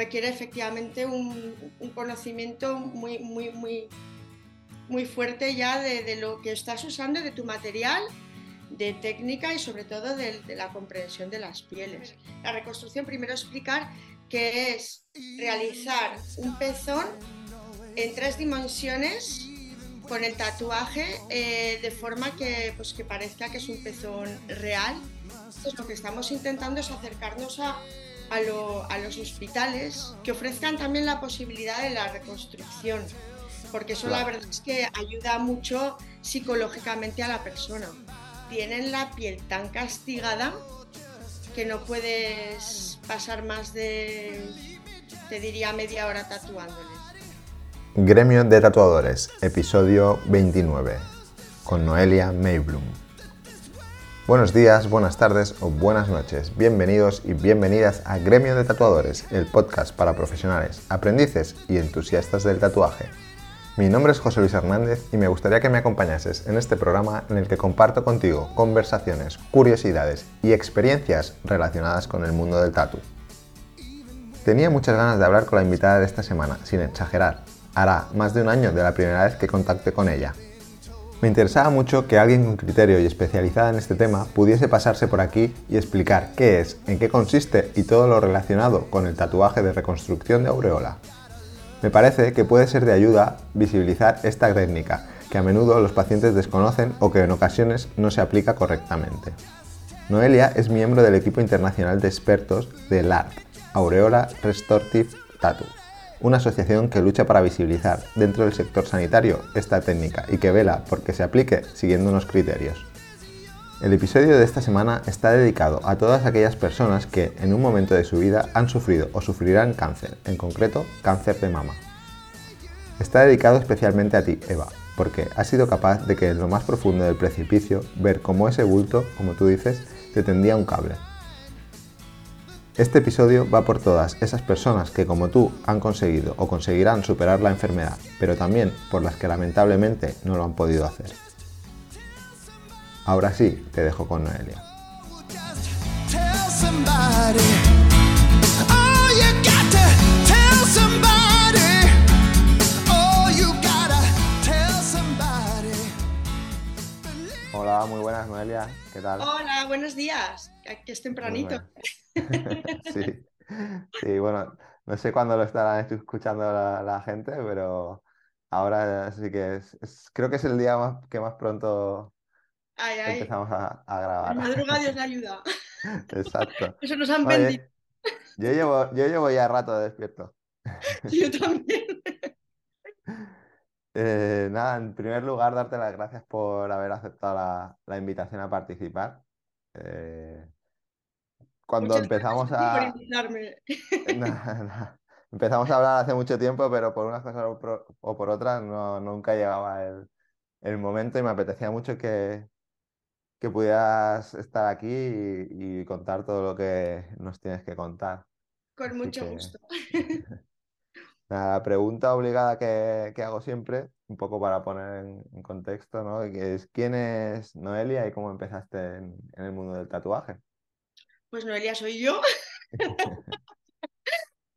requiere efectivamente un, conocimiento muy, muy, muy, muy fuerte ya de, lo que estás usando, de tu material, de técnica y sobre todo de, la comprensión de las pieles. La reconstrucción, primero explicar que es realizar un pezón en tres dimensiones con el tatuaje eh, de forma que, pues, que parezca que es un pezón real. Entonces, lo que estamos intentando es acercarnos a, a, los hospitales que ofrezcan también la posibilidad de la reconstrucción, porque eso la verdad es que ayuda mucho psicológicamente a la persona. Tienen la piel tan castigada que no puedes pasar más de, te diría, media hora tatuándoles. Gremio de Tatuadores, episodio 29, con Noelia Mayblum. Buenos días, buenas tardes o buenas noches. Bienvenidos y bienvenidas a Gremio de Tatuadores, el podcast para profesionales, aprendices y entusiastas del tatuaje. Mi nombre es José Luis Hernández y me gustaría que me acompañases en este programa en el que comparto contigo conversaciones, curiosidades y experiencias relacionadas con el mundo del tatu. Tenía muchas ganas de hablar con la invitada de esta semana, sin exagerar, hará más de un año de la primera vez que contacté con ella. Me interesaba mucho que alguien con criterio y especializada en este tema pudiese pasarse por aquí y explicar qué es, en qué consiste y todo lo relacionado con el tatuaje de reconstrucción de aureola. Me parece que puede ser de ayuda visibilizar esta técnica, que a menudo los pacientes desconocen o que en ocasiones no se aplica correctamente. Noelia es miembro del equipo internacional de expertos de LART, Aureola Restorative Tattoo una asociación que lucha para visibilizar dentro del sector sanitario esta técnica y que vela porque se aplique siguiendo unos criterios. El episodio de esta semana está dedicado a todas aquellas personas que en un momento de su vida han sufrido o sufrirán cáncer, en concreto cáncer de mama. Está dedicado especialmente a ti, Eva, porque has sido capaz de que en lo más profundo del precipicio ver cómo ese bulto, como tú dices, te tendía un cable este episodio va por todas esas personas que como tú han conseguido o conseguirán superar la enfermedad, pero también por las que lamentablemente no lo han podido hacer. Ahora sí, te dejo con Noelia. Hola, muy buenas Noelia, ¿qué tal? Hola, buenos días, aquí es tempranito. sí. sí, bueno, no sé cuándo lo estará escuchando la, gente, pero ahora sí que es, creo que es el día más, que más pronto empezamos a, grabar. La madruga Dios la ayuda. Exacto. Eso nos han vendido. Yo llevo, yo llevo ya rato despierto. Yo también. Eh, nada, en primer lugar, darte las gracias por haber aceptado la, invitación a participar. Eh, cuando empezamos a... empezamos a hablar hace mucho tiempo, pero por unas cosas o por, otras no, nunca llegaba el, momento y me apetecía mucho que, que pudieras estar aquí y, contar todo lo que nos tienes que contar. Con mucho gusto. La pregunta obligada que, hago siempre, un poco para poner en, contexto, ¿no? es ¿quién es Noelia y cómo empezaste en el mundo del tatuaje? Pues Noelia soy yo.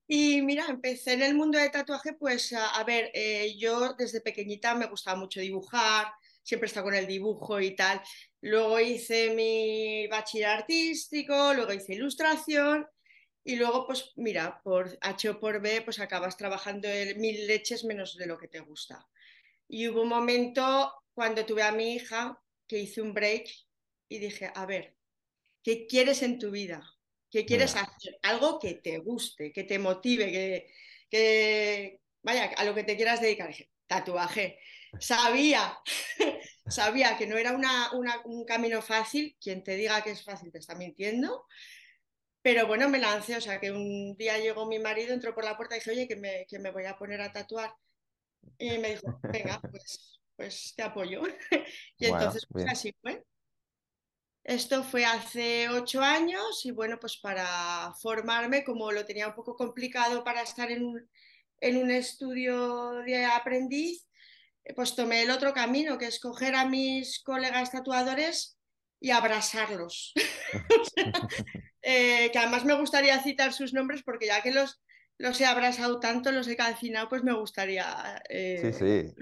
y mira, empecé en el mundo de tatuaje, pues a, ver, eh, yo desde pequeñita me gustaba mucho dibujar, siempre estaba con el dibujo y tal. Luego hice mi bachiller artístico, luego hice ilustración y luego, pues mira, por H o por B, pues acabas trabajando en mil leches menos de lo que te gusta. Y hubo un momento cuando tuve a mi hija que hice un break y dije, a ver, ¿Qué quieres en tu vida? ¿Qué quieres hacer? Algo que te guste, que te motive, que, vaya, a lo que te quieras dedicar. Tatuaje. Sabía, sabía que no era un camino fácil. Quien te diga que es fácil te está mintiendo. Pero bueno, me lancé, o sea, que un día llegó mi marido, entró por la puerta y dije, oye, que me, que me voy a poner a tatuar. Y me dijo, venga, pues, pues te apoyo. y entonces, pues así fue. Esto fue hace ocho años y bueno, pues para formarme, como lo tenía un poco complicado para estar en un, en un estudio de aprendiz, pues tomé el otro camino, que es coger a mis colegas tatuadores y abrazarlos. Eh, que además me gustaría citar sus nombres porque ya que los, los he abrazado tanto, los he calcinado, pues me gustaría eh, sí.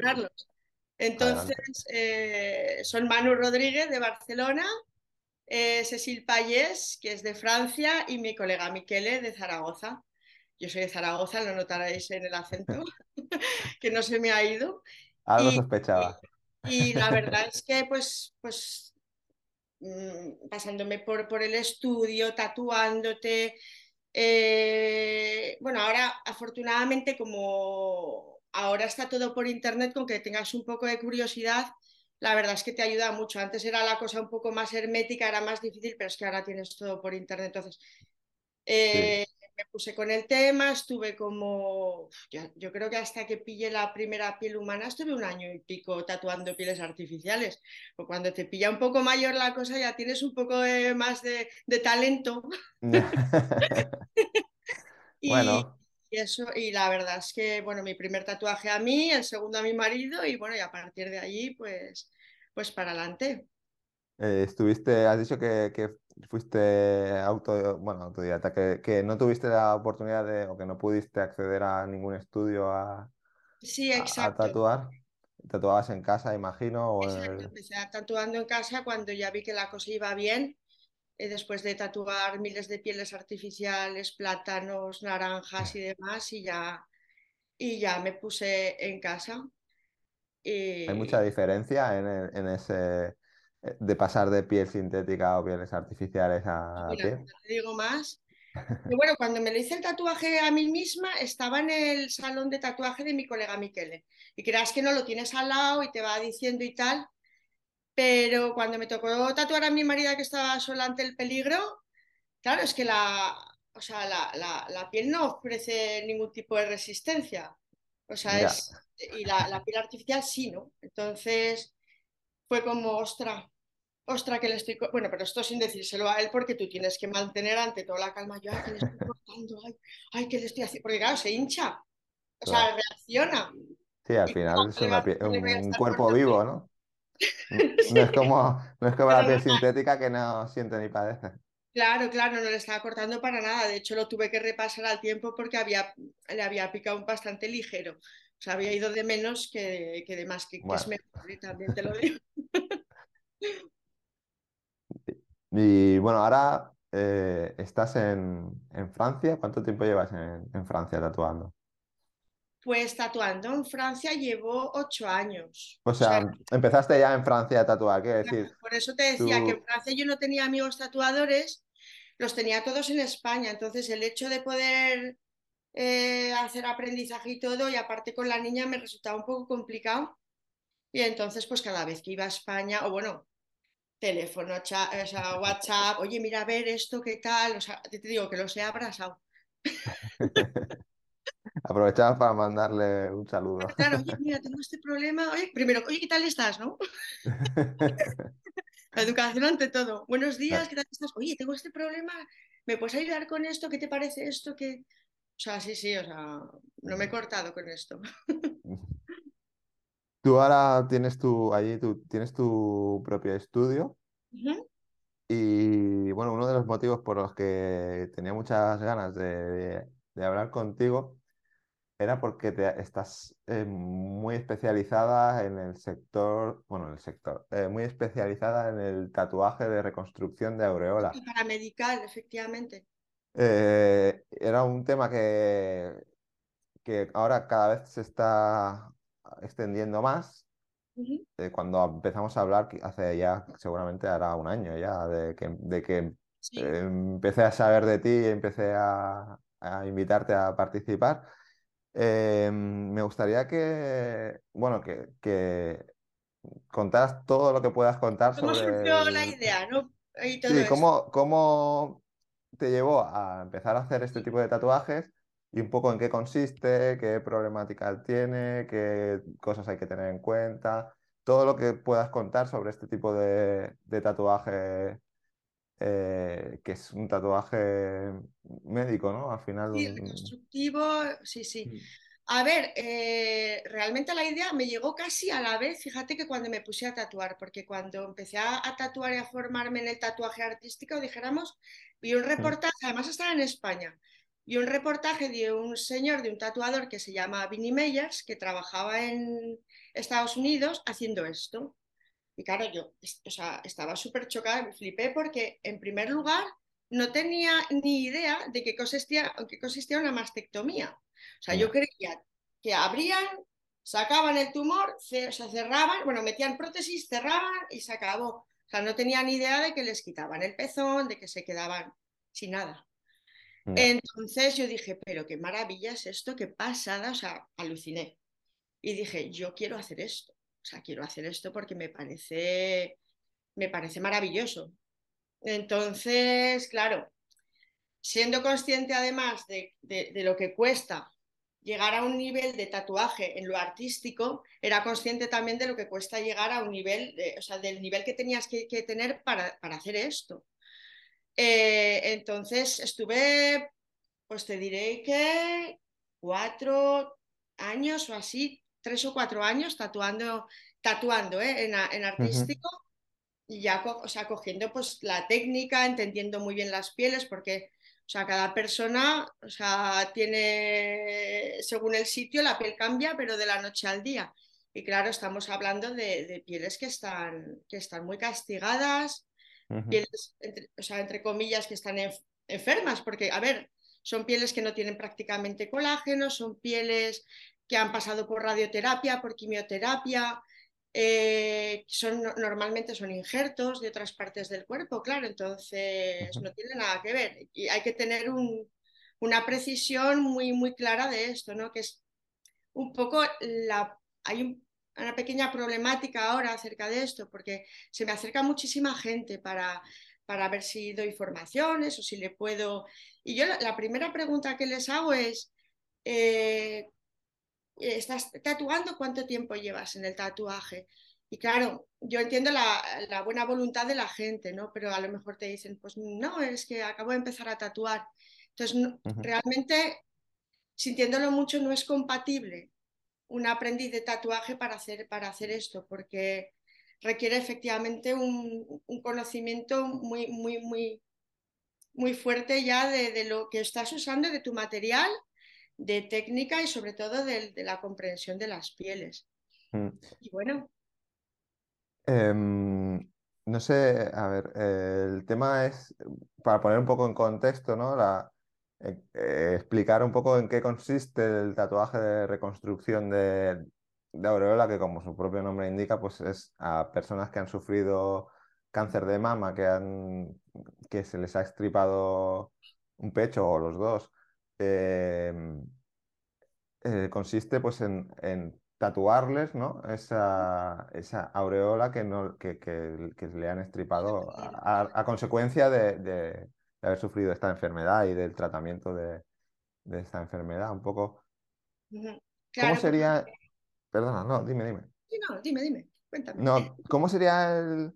Entonces, eh, son Manu Rodríguez de Barcelona, eh, Cecil Payés, que es de Francia, y mi colega Miquele de Zaragoza. Yo soy de Zaragoza, lo notaréis en el acento, que no se me ha ido. Algo Y, sospechaba. y- y la verdad es que, pues, pues pasándome por, por el estudio, tatuándote. eh, bueno, ahora afortunadamente como ahora está todo por internet, con que tengas un poco de curiosidad, la verdad es que te ayuda mucho. Antes era la cosa un poco más hermética, era más difícil, pero es que ahora tienes todo por internet. Entonces, Sí. Me puse con el tema, estuve como, ya- yo creo que hasta que pillé la primera piel humana, estuve un año y pico tatuando pieles artificiales. O cuando te pilla un poco mayor la cosa, ya tienes un poco de- más de, de talento y, Bueno, y eso, y la verdad es que, bueno, mi primer tatuaje a mí, el segundo a mi marido, y bueno, y a partir de allí, pues, pues para adelante. eh, estuviste, has dicho que, que fuiste auto, bueno, autodidacta, que, que no tuviste la oportunidad de, o que no pudiste acceder a ningún estudio a, Sí, a- a exacto. tatuar. Tatuabas en casa, imagino, o Exacto, el- empecé a tatuando en casa cuando ya vi que la cosa iba bien, eh, después de tatuar miles de pieles artificiales, plátanos, naranjas y demás, y ya, y ya me puse en casa. Hay mucha Y diferencia en, el- en ese de pasar de piel sintética o pieles artificiales a piel. no te digo más. Y bueno, cuando me lo hice el tatuaje a mí misma, estaba en el salón de tatuaje de mi colega Miquele. Y creas que no lo tienes al lado y te va diciendo y tal, pero cuando me tocó tatuar a mi marido que estaba sola ante el peligro, Claro, es que la, o sea, la, la- la piel no ofrece ningún tipo de resistencia. O sea, Ya. es. Y la, la piel artificial sí, ¿no? Entonces fue como, ostra, ostra, que le estoy. Bueno, pero esto sin decírselo a él, porque tú tienes que mantener ante toda la calma. Yo, ay, que le estoy cortando, ay, ay, que le estoy haciendo. Porque claro, se hincha, o sea, reacciona. Sí, al final ¿cómo es una un cuerpo cortando? vivo, ¿no? No es como, no es como la piel sintética que no siente ni padece. Claro, claro, no le estaba cortando para nada. De hecho, lo tuve que repasar al tiempo porque había, le había picado un bastante ligero. O sea, había ido de menos que, que de más, que, que es mejor, también te lo digo. y bueno, ahora eh, estás en, en Francia. ¿Cuánto tiempo llevas en, en Francia tatuando? Pues tatuando en Francia llevo ocho años. O O sea, empezaste ya en Francia a tatuar, quiero decir, por eso te decía que en. Francia yo no tenía amigos tatuadores, los tenía todos en España. Entonces, el hecho de poder eh, hacer aprendizaje y todo, y aparte con la niña me resultaba un poco complicado. Y entonces, pues cada vez que iba a España, o bueno, teléfono, chat, o sea, WhatsApp, oye, mira a ver esto, qué tal, o sea, te, te digo que los he abrazado. Aprovechabas para mandarle un saludo. Claro, oye, mira, tengo este problema, oye, primero, oye, ¿qué tal estás, no? La educación ante todo. Buenos días, ¿qué tal estás? Oye, tengo este problema, ¿me puedes ayudar con esto? ¿Qué te parece esto? ¿Qué... O sea, sí, sí, o sea, no me he cortado con esto. Tú ahora tienes tu, allí tú tienes tu propio estudio Ujú. y bueno, uno de los motivos por los que tenía muchas ganas de, de hablar contigo era porque te, estás eh, muy especializada en el sector, bueno, en el sector, eh, muy especializada en el tatuaje de reconstrucción de aureola. Y paramedical, efectivamente. Eh, era un tema que, que ahora cada vez se está extendiendo más. Ujú. eh, cuando empezamos a hablar, hace ya seguramente hará un año ya, de que, de que Sí, eh, empecé a saber de ti y empecé a, a invitarte a participar. Eh, me gustaría que, bueno, que, que contaras todo lo que puedas contar ¿cómo sobre surgió la idea, no? Y todo Sí, esto. cómo, cómo te llevó a empezar a hacer este tipo de tatuajes y un poco en qué consiste, qué problemática tiene, qué cosas hay que tener en cuenta, todo lo que puedas contar sobre este tipo de, de tatuaje, eh, que es un tatuaje médico, ¿no? Al final, Sí, reconstructivo, sí, sí. A ver, eh, realmente la idea me llegó casi a la vez, fíjate que cuando me puse a tatuar, porque cuando empecé a, a tatuar y a formarme en el tatuaje artístico, dijéramos, vi un reportaje, además estaba en España, y un reportaje de un señor, de un tatuador que se llama Vinnie Meyers, que trabajaba en Estados Unidos haciendo esto. Y claro, yo o sea, estaba súper chocada, me flipé porque en primer lugar no tenía ni idea de qué consistía, qué consistía una mastectomía. O sea, yo creía que abrían, sacaban el tumor, se, cerraban, bueno, metían prótesis, cerraban y se acabó. O sea, no tenía ni idea de que les quitaban el pezón, de que se quedaban sin nada. Entonces yo dije, pero qué maravilla es esto, qué pasada, o sea, aluciné. Y dije, yo quiero hacer esto, o sea, quiero hacer esto porque me parece, me parece maravilloso. Entonces, claro, siendo consciente además de, lo que cuesta llegar a un nivel de tatuaje en lo artístico, era consciente también de lo que cuesta llegar a un nivel, o sea, del nivel que tenías que, tener para, hacer esto. Eh, entonces estuve, pues te diré que cuatro años o así, tres o cuatro años tatuando, tatuando ¿eh? en, artístico y ya o sea, cogiendo pues la técnica, entendiendo muy bien las pieles, porque o sea, cada persona o sea, tiene, según el sitio, la piel cambia, pero de la noche al día. Y claro, estamos hablando de, pieles que están, que están muy castigadas, pieles, entre, o sea, entre comillas, que están enfermas, porque, a ver, son pieles que no tienen prácticamente colágeno, son pieles que han pasado por radioterapia, por quimioterapia, eh, son, normalmente son injertos de otras partes del cuerpo, claro, entonces no tiene nada que ver. Y hay que tener una precisión muy, muy clara de esto, ¿no? Que es un poco la... Hay una pequeña problemática ahora acerca de esto, porque se me acerca muchísima gente para, para ver si doy formaciones o si le puedo... Y yo la, primera pregunta que les hago es, eh, estás tatuando, ¿cuánto tiempo llevas en el tatuaje? Y claro, yo entiendo la, buena voluntad de la gente, ¿no? Pero a lo mejor te dicen, pues no, es que acabo de empezar a tatuar. Entonces, realmente, sintiéndolo mucho, no es compatible un aprendiz de tatuaje para hacer, para hacer esto, porque requiere efectivamente un, conocimiento muy, muy, muy, muy fuerte ya de, de, lo que estás usando, de tu material de técnica y sobre todo de, la comprensión de las pieles. Mm. Y bueno. Em, no sé, a ver, el tema es, para poner un poco en contexto, ¿no? La, eh, eh, explicar un poco en qué consiste el tatuaje de reconstrucción de, de aureola, que como su propio nombre indica, pues es a personas que han sufrido cáncer de mama, que, han, que se les ha extripado un pecho o los dos, Em, eh, consiste pues en, tatuarles ¿no? esa, esa aureola que, no, que, le han estripado a, consecuencia de, haber sufrido esta enfermedad y del tratamiento de, esta enfermedad. Un poco. ¿Cómo sería? Perdona, no, dime, dime. Sí, no, dime, dime, cuéntame. No, ¿cómo sería el,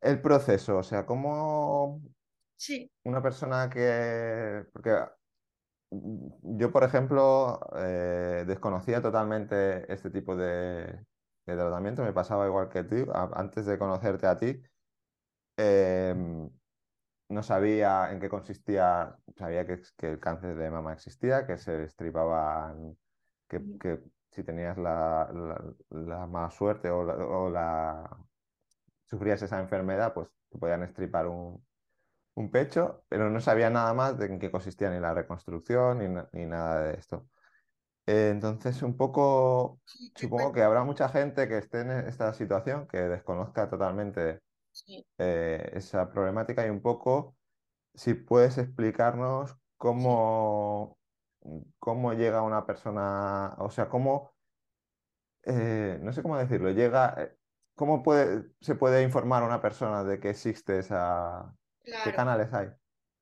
el proceso? O sea, ¿cómo Sí. Una persona que... Porque yo, por ejemplo, eh, desconocía totalmente este tipo de, tratamiento, me pasaba igual que tú, antes de conocerte a ti, em, no sabía en qué consistía, sabía que, el cáncer de mama existía, que se estripaban, que, que si tenías la, la, mala suerte o, o la, sufrías esa enfermedad, pues te podían estripar un, un pecho, pero no sabía nada más de en qué consistía ni la reconstrucción ni, nada de esto. Eh, entonces, un poco, supongo que habrá mucha gente que esté en esta situación, que desconozca totalmente eh, esa problemática y un poco, si puedes explicarnos cómo, cómo llega una persona, o sea, cómo, eh, no sé cómo decirlo, llega, cómo puede, se puede informar a una persona de que existe esa, ¿Qué canales hay?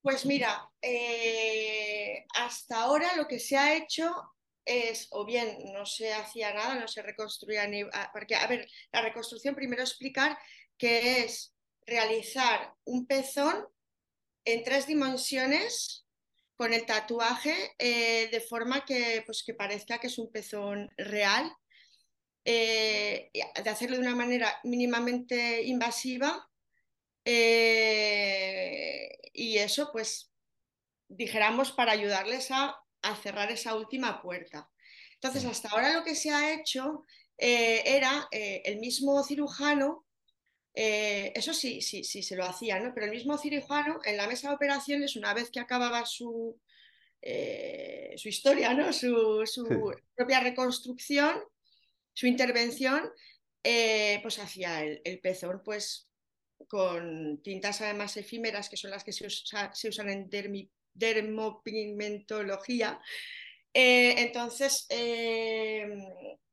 Pues mira, eh, hasta ahora lo que se ha hecho es, o bien no se hacía nada, no se reconstruía ni... Ah, porque, a ver, la reconstrucción primero explicar que es realizar un pezón en tres dimensiones con el tatuaje eh, de forma que, pues, que parezca que es un pezón real, eh, de hacerlo de una manera mínimamente invasiva eh, y eso, pues, dijéramos, para ayudarles a, cerrar esa última puerta. Entonces, hasta ahora lo que se ha hecho eh, era el mismo cirujano, eh, eso sí, sí, sí, se lo hacía, ¿no? Pero el mismo cirujano en la mesa de operaciones, una vez que acababa su, su historia, ¿no? Su, propia reconstrucción, su intervención, pues hacía el, el, pezón, pues con tintas además efímeras, que son las que se, usan en dermopigmentología. Eh, entonces, eh,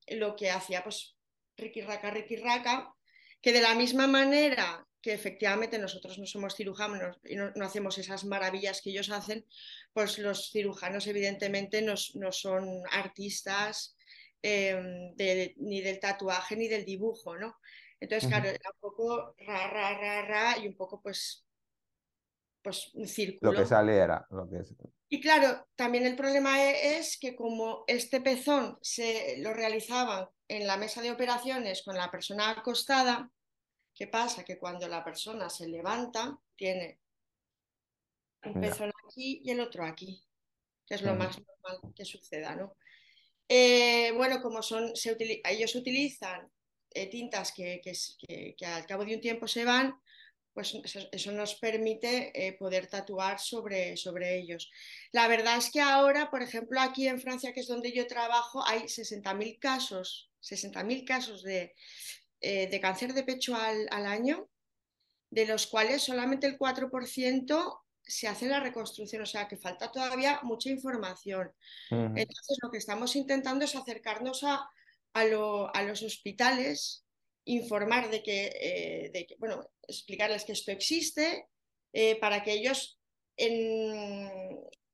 lo que hacía, pues, Ricky Raca, Ricky Raca, que de la misma manera que efectivamente nosotros no somos cirujanos y no, hacemos esas maravillas que ellos hacen, pues los cirujanos evidentemente no, son artistas eh, ni del tatuaje ni del dibujo, ¿no? Entonces, claro, era un poco ra, ra, ra, ra y un poco pues, pues un círculo. Lo que sale era lo que Y claro, también el problema e, es que como este pezón se lo realizaban en la mesa de operaciones con la persona acostada, ¿qué pasa? Que cuando la persona se levanta, tiene un pezón aquí y el otro aquí, que es lo más normal que suceda, ¿no? Eh, bueno, como son, se ellos utilizan eh, tintas que, al cabo de un tiempo se van, pues eso, nos permite eh, poder tatuar sobre, sobre ellos. La verdad es que ahora, por ejemplo, aquí en Francia, que es donde yo trabajo, hay 60.000 casos, 60.000 casos de, eh, de, cáncer de pecho al, año, de los cuales solamente el 4% se hace la reconstrucción, o sea que falta todavía mucha información. Entonces, lo que estamos intentando es acercarnos a, a, los hospitales, informar de que, eh, bueno, explicarles que esto existe, eh, para que ellos en,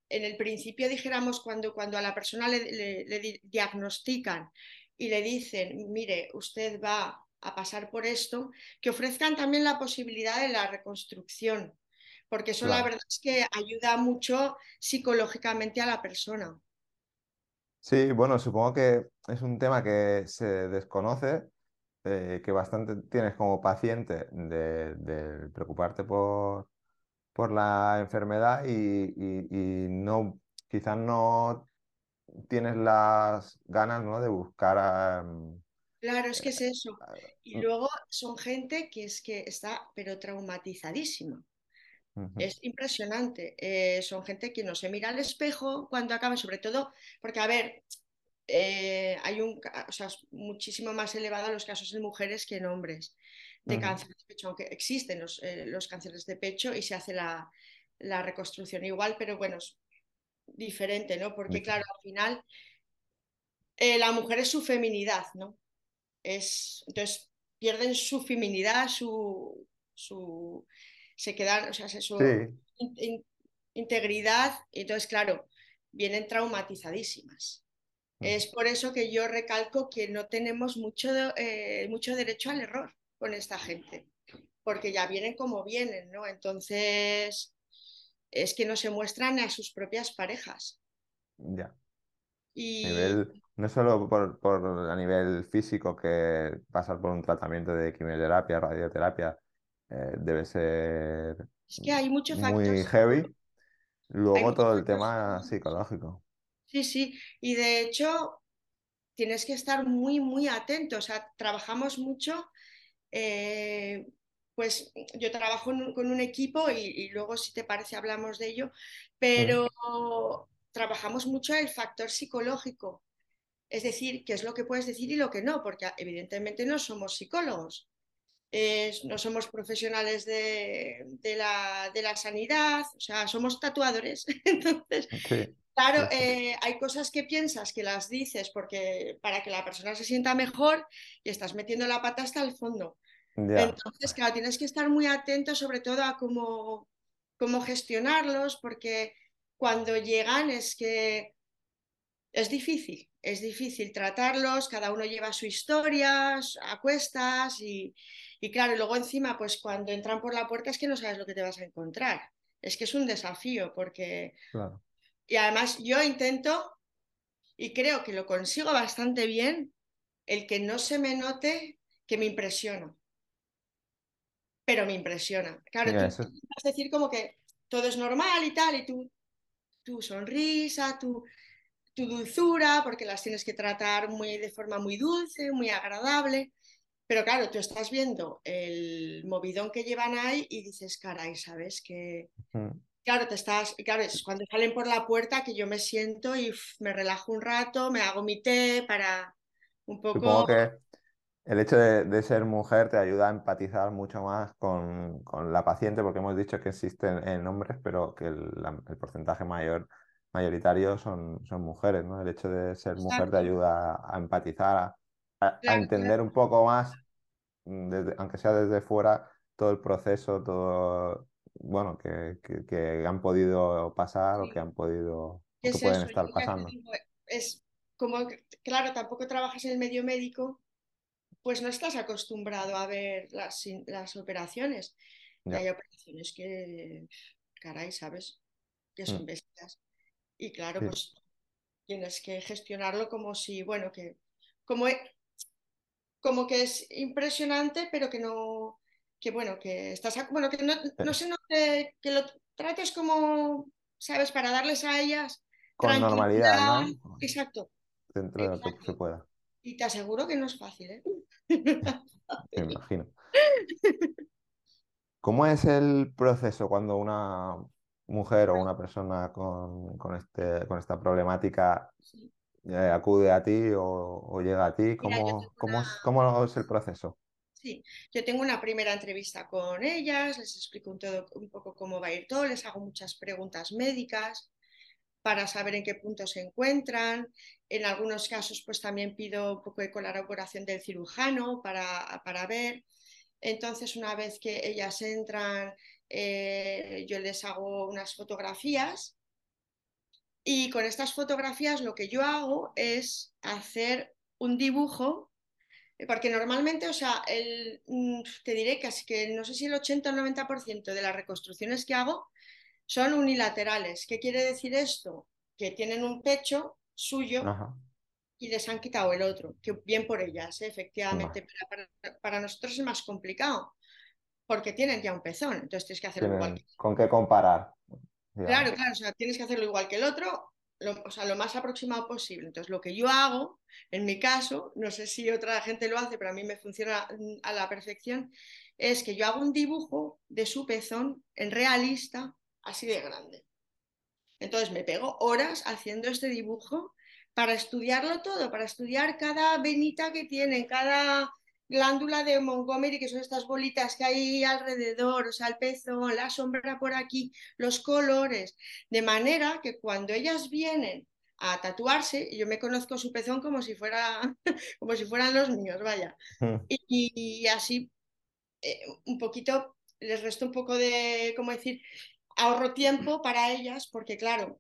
el principio dijéramos cuando, cuando a la persona le, diagnostican y le dicen, mire, usted va a pasar por esto, que ofrezcan también la posibilidad de la reconstrucción, porque eso la verdad es que ayuda mucho psicológicamente a la persona. Sí, bueno, supongo que es un tema que se desconoce, eh, que bastante tienes como paciente de, preocuparte por, por, la enfermedad y, no, quizás no tienes las ganas ¿no? de buscar Claro, es que es eso. Y mm. luego son gente que es que está, pero traumatizadísima. Es impresionante. Eh, son gente que no se mira al espejo cuando acaban, sobre todo, porque, a ver, eh, hay un, o sea, muchísimo más elevado los casos en mujeres que en hombres de cáncer de pecho, aunque existen los, eh, los, cánceres de pecho y se hace la, la, reconstrucción igual, pero bueno, es diferente, ¿no? Porque, claro, al final la mujer es su feminidad, ¿no? Es, entonces pierden su feminidad, su, su se quedan, o sea, su integridad, y entonces, claro, vienen traumatizadísimas. Es por eso que yo recalco que no tenemos mucho, eh, mucho derecho al error con esta gente, porque ya vienen como vienen, ¿no? Entonces, es que no se muestran a sus propias parejas. Ya. Y... no solo por, a nivel físico, que pasar por un tratamiento de quimioterapia, radioterapia, eh, debe ser que hay mucho muy heavy. Luego todo el tema psicológico. Sí, sí, y de hecho tienes que estar muy, muy atento. O sea, trabajamos mucho. Eh, pues yo trabajo con un equipo y, luego, si te parece, hablamos de ello, pero trabajamos mucho el factor psicológico. Es decir, qué es lo que puedes decir y lo que no, porque evidentemente no somos psicólogos no somos profesionales de, la, sanidad, o sea, somos tatuadores. Entonces, claro, eh, hay cosas que piensas que las dices porque para que la persona se sienta mejor y estás metiendo la pata hasta el fondo. Entonces, claro, tienes que estar muy atento sobre todo a cómo, cómo gestionarlos, porque cuando llegan es que es difícil, es difícil tratarlos, cada uno lleva su historia a cuestas y, y claro, luego encima, pues cuando entran por la puerta es que no sabes lo que te vas a encontrar. Es que es un desafío porque... Y además yo intento, y creo que lo consigo bastante bien, el que no se me note que me impresiona. Pero me impresiona. Claro, tú vas a decir como que todo es normal y tal, y tú tu sonrisa, tu, tu dulzura, porque las tienes que tratar muy, de forma muy dulce, muy agradable. Pero claro, tú estás viendo el movidón que llevan ahí y dices, caray, ¿sabes? Que, Mm. claro, te estás, claro, es cuando salen por la puerta que yo me siento y uf, me relajo un rato, me hago mi té para un poco... Supongo que el hecho de, de ser mujer te ayuda a empatizar mucho más con, con la paciente, porque hemos dicho que existen en hombres, pero que el, la- el porcentaje mayor, mayoritario son, son mujeres, ¿no? El hecho de ser mujer te ayuda a, empatizar, a, a- a Claro, entender un poco más, mm, desde- aunque sea desde fuera, todo el proceso, todo, bueno, que, que- que han podido pasar o que han podido, o ¿Qué que es pueden eso? estar pasando. es como, claro, tampoco trabajas en el medio médico, pues no estás acostumbrado a ver las, las operaciones. Ya. hay operaciones que, caray, ¿sabes? Que son Mm, bestias. Y claro, sí. pues tienes que gestionarlo como si, bueno, que como, e- como que es impresionante, pero que no, que bueno, que estás, bueno, que no, no se note, que lo trates como, ¿sabes? Para darles a ellas Con normalidad. ¿no? Exacto, Dentro de lo que se pueda. Y te aseguro que no es fácil, ¿eh? Me imagino. ¿Cómo es el proceso cuando una mujer o una persona con, con este, con esta problemática Sí. eh, acude a ti o, o llega a ti? Mira, ¿Cómo, cómo una, es, cómo es el proceso? sí, yo tengo una primera entrevista con ellas, les explico un, todo, un poco cómo va a ir todo, les hago muchas preguntas médicas para saber en qué punto se encuentran. En algunos casos, pues también pido un poco de colaboración del cirujano para, para ver. Entonces, una vez que ellas entran, eh, yo les hago unas fotografías y con estas fotografías lo que yo hago es hacer un dibujo porque normalmente, o sea, el, mm, te diré casi que no sé si el 80 o 90% de las reconstrucciones que hago son unilaterales. ¿Qué quiere decir esto? Que tienen un pecho suyo Ajá, y les han quitado el otro. Que bien por ellas, ¿eh? efectivamente. Para nosotros es más complicado porque tienen ya un pezón, entonces tienes que hacerlo igual que con qué comparar, digamos. Claro, claro, o sea, tienes que hacerlo igual que el otro, lo, o sea, lo más aproximado posible. Entonces, lo que yo hago, en mi caso, no sé si otra gente lo hace, pero a mí me funciona mm, a la perfección, es que yo hago un dibujo de su pezón en realista, así de grande. Entonces, me pego horas haciendo este dibujo para estudiarlo todo, para estudiar cada venita que tienen, cada glándula de Montgomery, que son estas bolitas que hay alrededor, o sea, el pezón, la sombra por aquí, los colores, de manera que cuando ellas vienen a tatuarse, yo me conozco su pezón como si fuera como si fueran los míos, vaya. Mm, Y, y así eh, un poquito les resto un poco de, ¿cómo decir? Ahorro tiempo para ellas, porque claro,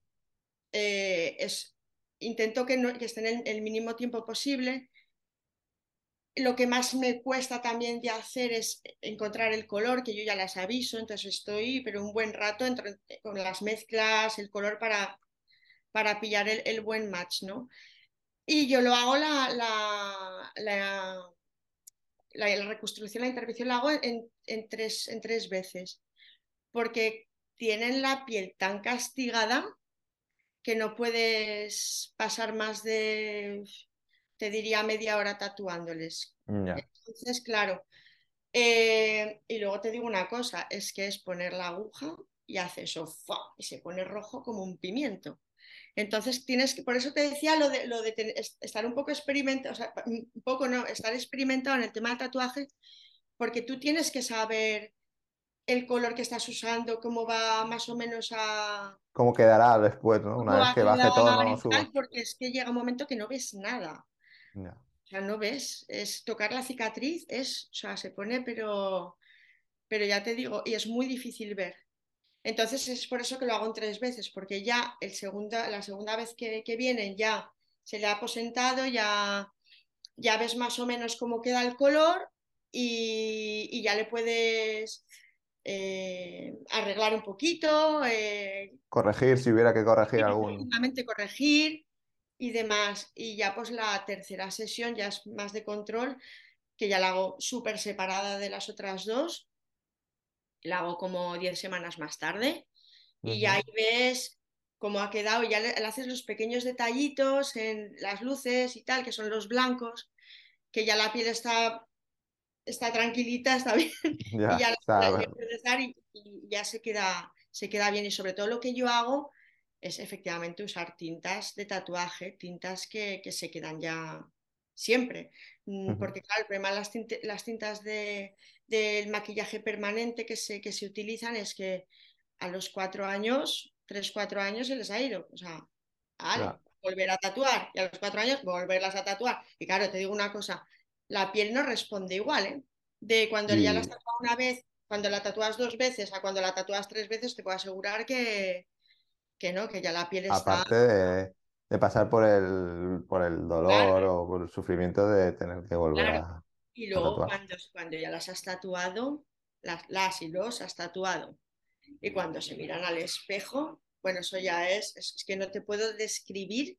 eh, es, intento que, no, que estén el, el mínimo tiempo posible lo que más me cuesta también de hacer es encontrar el color, que yo ya las aviso, entonces estoy, pero un buen rato entre, con las mezclas, el color para, para pillar el, buen match, ¿no? Y yo lo hago la, la, la, la, la reconstrucción, la intervención la hago en, en, tres, en tres veces, porque tienen la piel tan castigada que no puedes pasar más de te diría media hora tatuándoles. Entonces, claro. Eh, y luego te digo una cosa, es que es poner la aguja y hace eso, y se pone rojo como un pimiento. Entonces tienes que, por eso te decía lo de, lo de estar un poco experimentado, o sea, un poco no, estar experimentado en el tema del tatuaje, porque tú tienes que saber el color que estás usando, cómo va más o menos a... ¿Cómo quedará después, ¿no? Una vez que baje suba. porque es que llega un momento que no ves nada. O sea, no ves, es tocar la cicatriz, es, o sea, se pone, pero, pero ya te digo, y es muy difícil ver. Entonces es por eso que lo hago en tres veces, porque ya el segunda, la segunda vez que, que vienen ya se le ha aposentado, ya, ya ves más o menos cómo queda el color y, y ya le puedes eh, arreglar un poquito, eh, Corregir si hubiera que corregir algún. corregir y demás. Y ya pues la tercera sesión ya es más de control, que ya la hago súper separada de las otras dos. La hago como 10 semanas más tarde. Y ya ahí ves cómo ha quedado, ya le, le, haces los pequeños detallitos en las luces y tal, que son los blancos, que ya la piel está, está tranquilita, está bien, Ya, y ya, está, la, bueno, y, y ya se queda, se queda bien. Y sobre todo lo que yo hago es efectivamente usar tintas de tatuaje, tintas que, que se quedan ya siempre. Mm, Porque claro, el problema de las, tinte- las tintas de, del maquillaje permanente que se, que se utilizan es que a los cuatro años, tres, cuatro años se les ha ido. O sea, vale, volver a tatuar y a los cuatro años volverlas a tatuar. Y claro, te digo una cosa, la piel no responde igual, ¿eh? De cuando ya la has tatuado una vez, cuando la tatúas dos veces a cuando la tatúas tres veces, te puedo asegurar que, que no, que ya la piel está aparte de, de pasar por el, por el claro, dolor o por el sufrimiento de tener que volver claro. a, Y luego cuando, cuando ya las has tatuado, las, las y los has tatuado, y cuando se miran al espejo, bueno, eso ya es, es, que no te puedo describir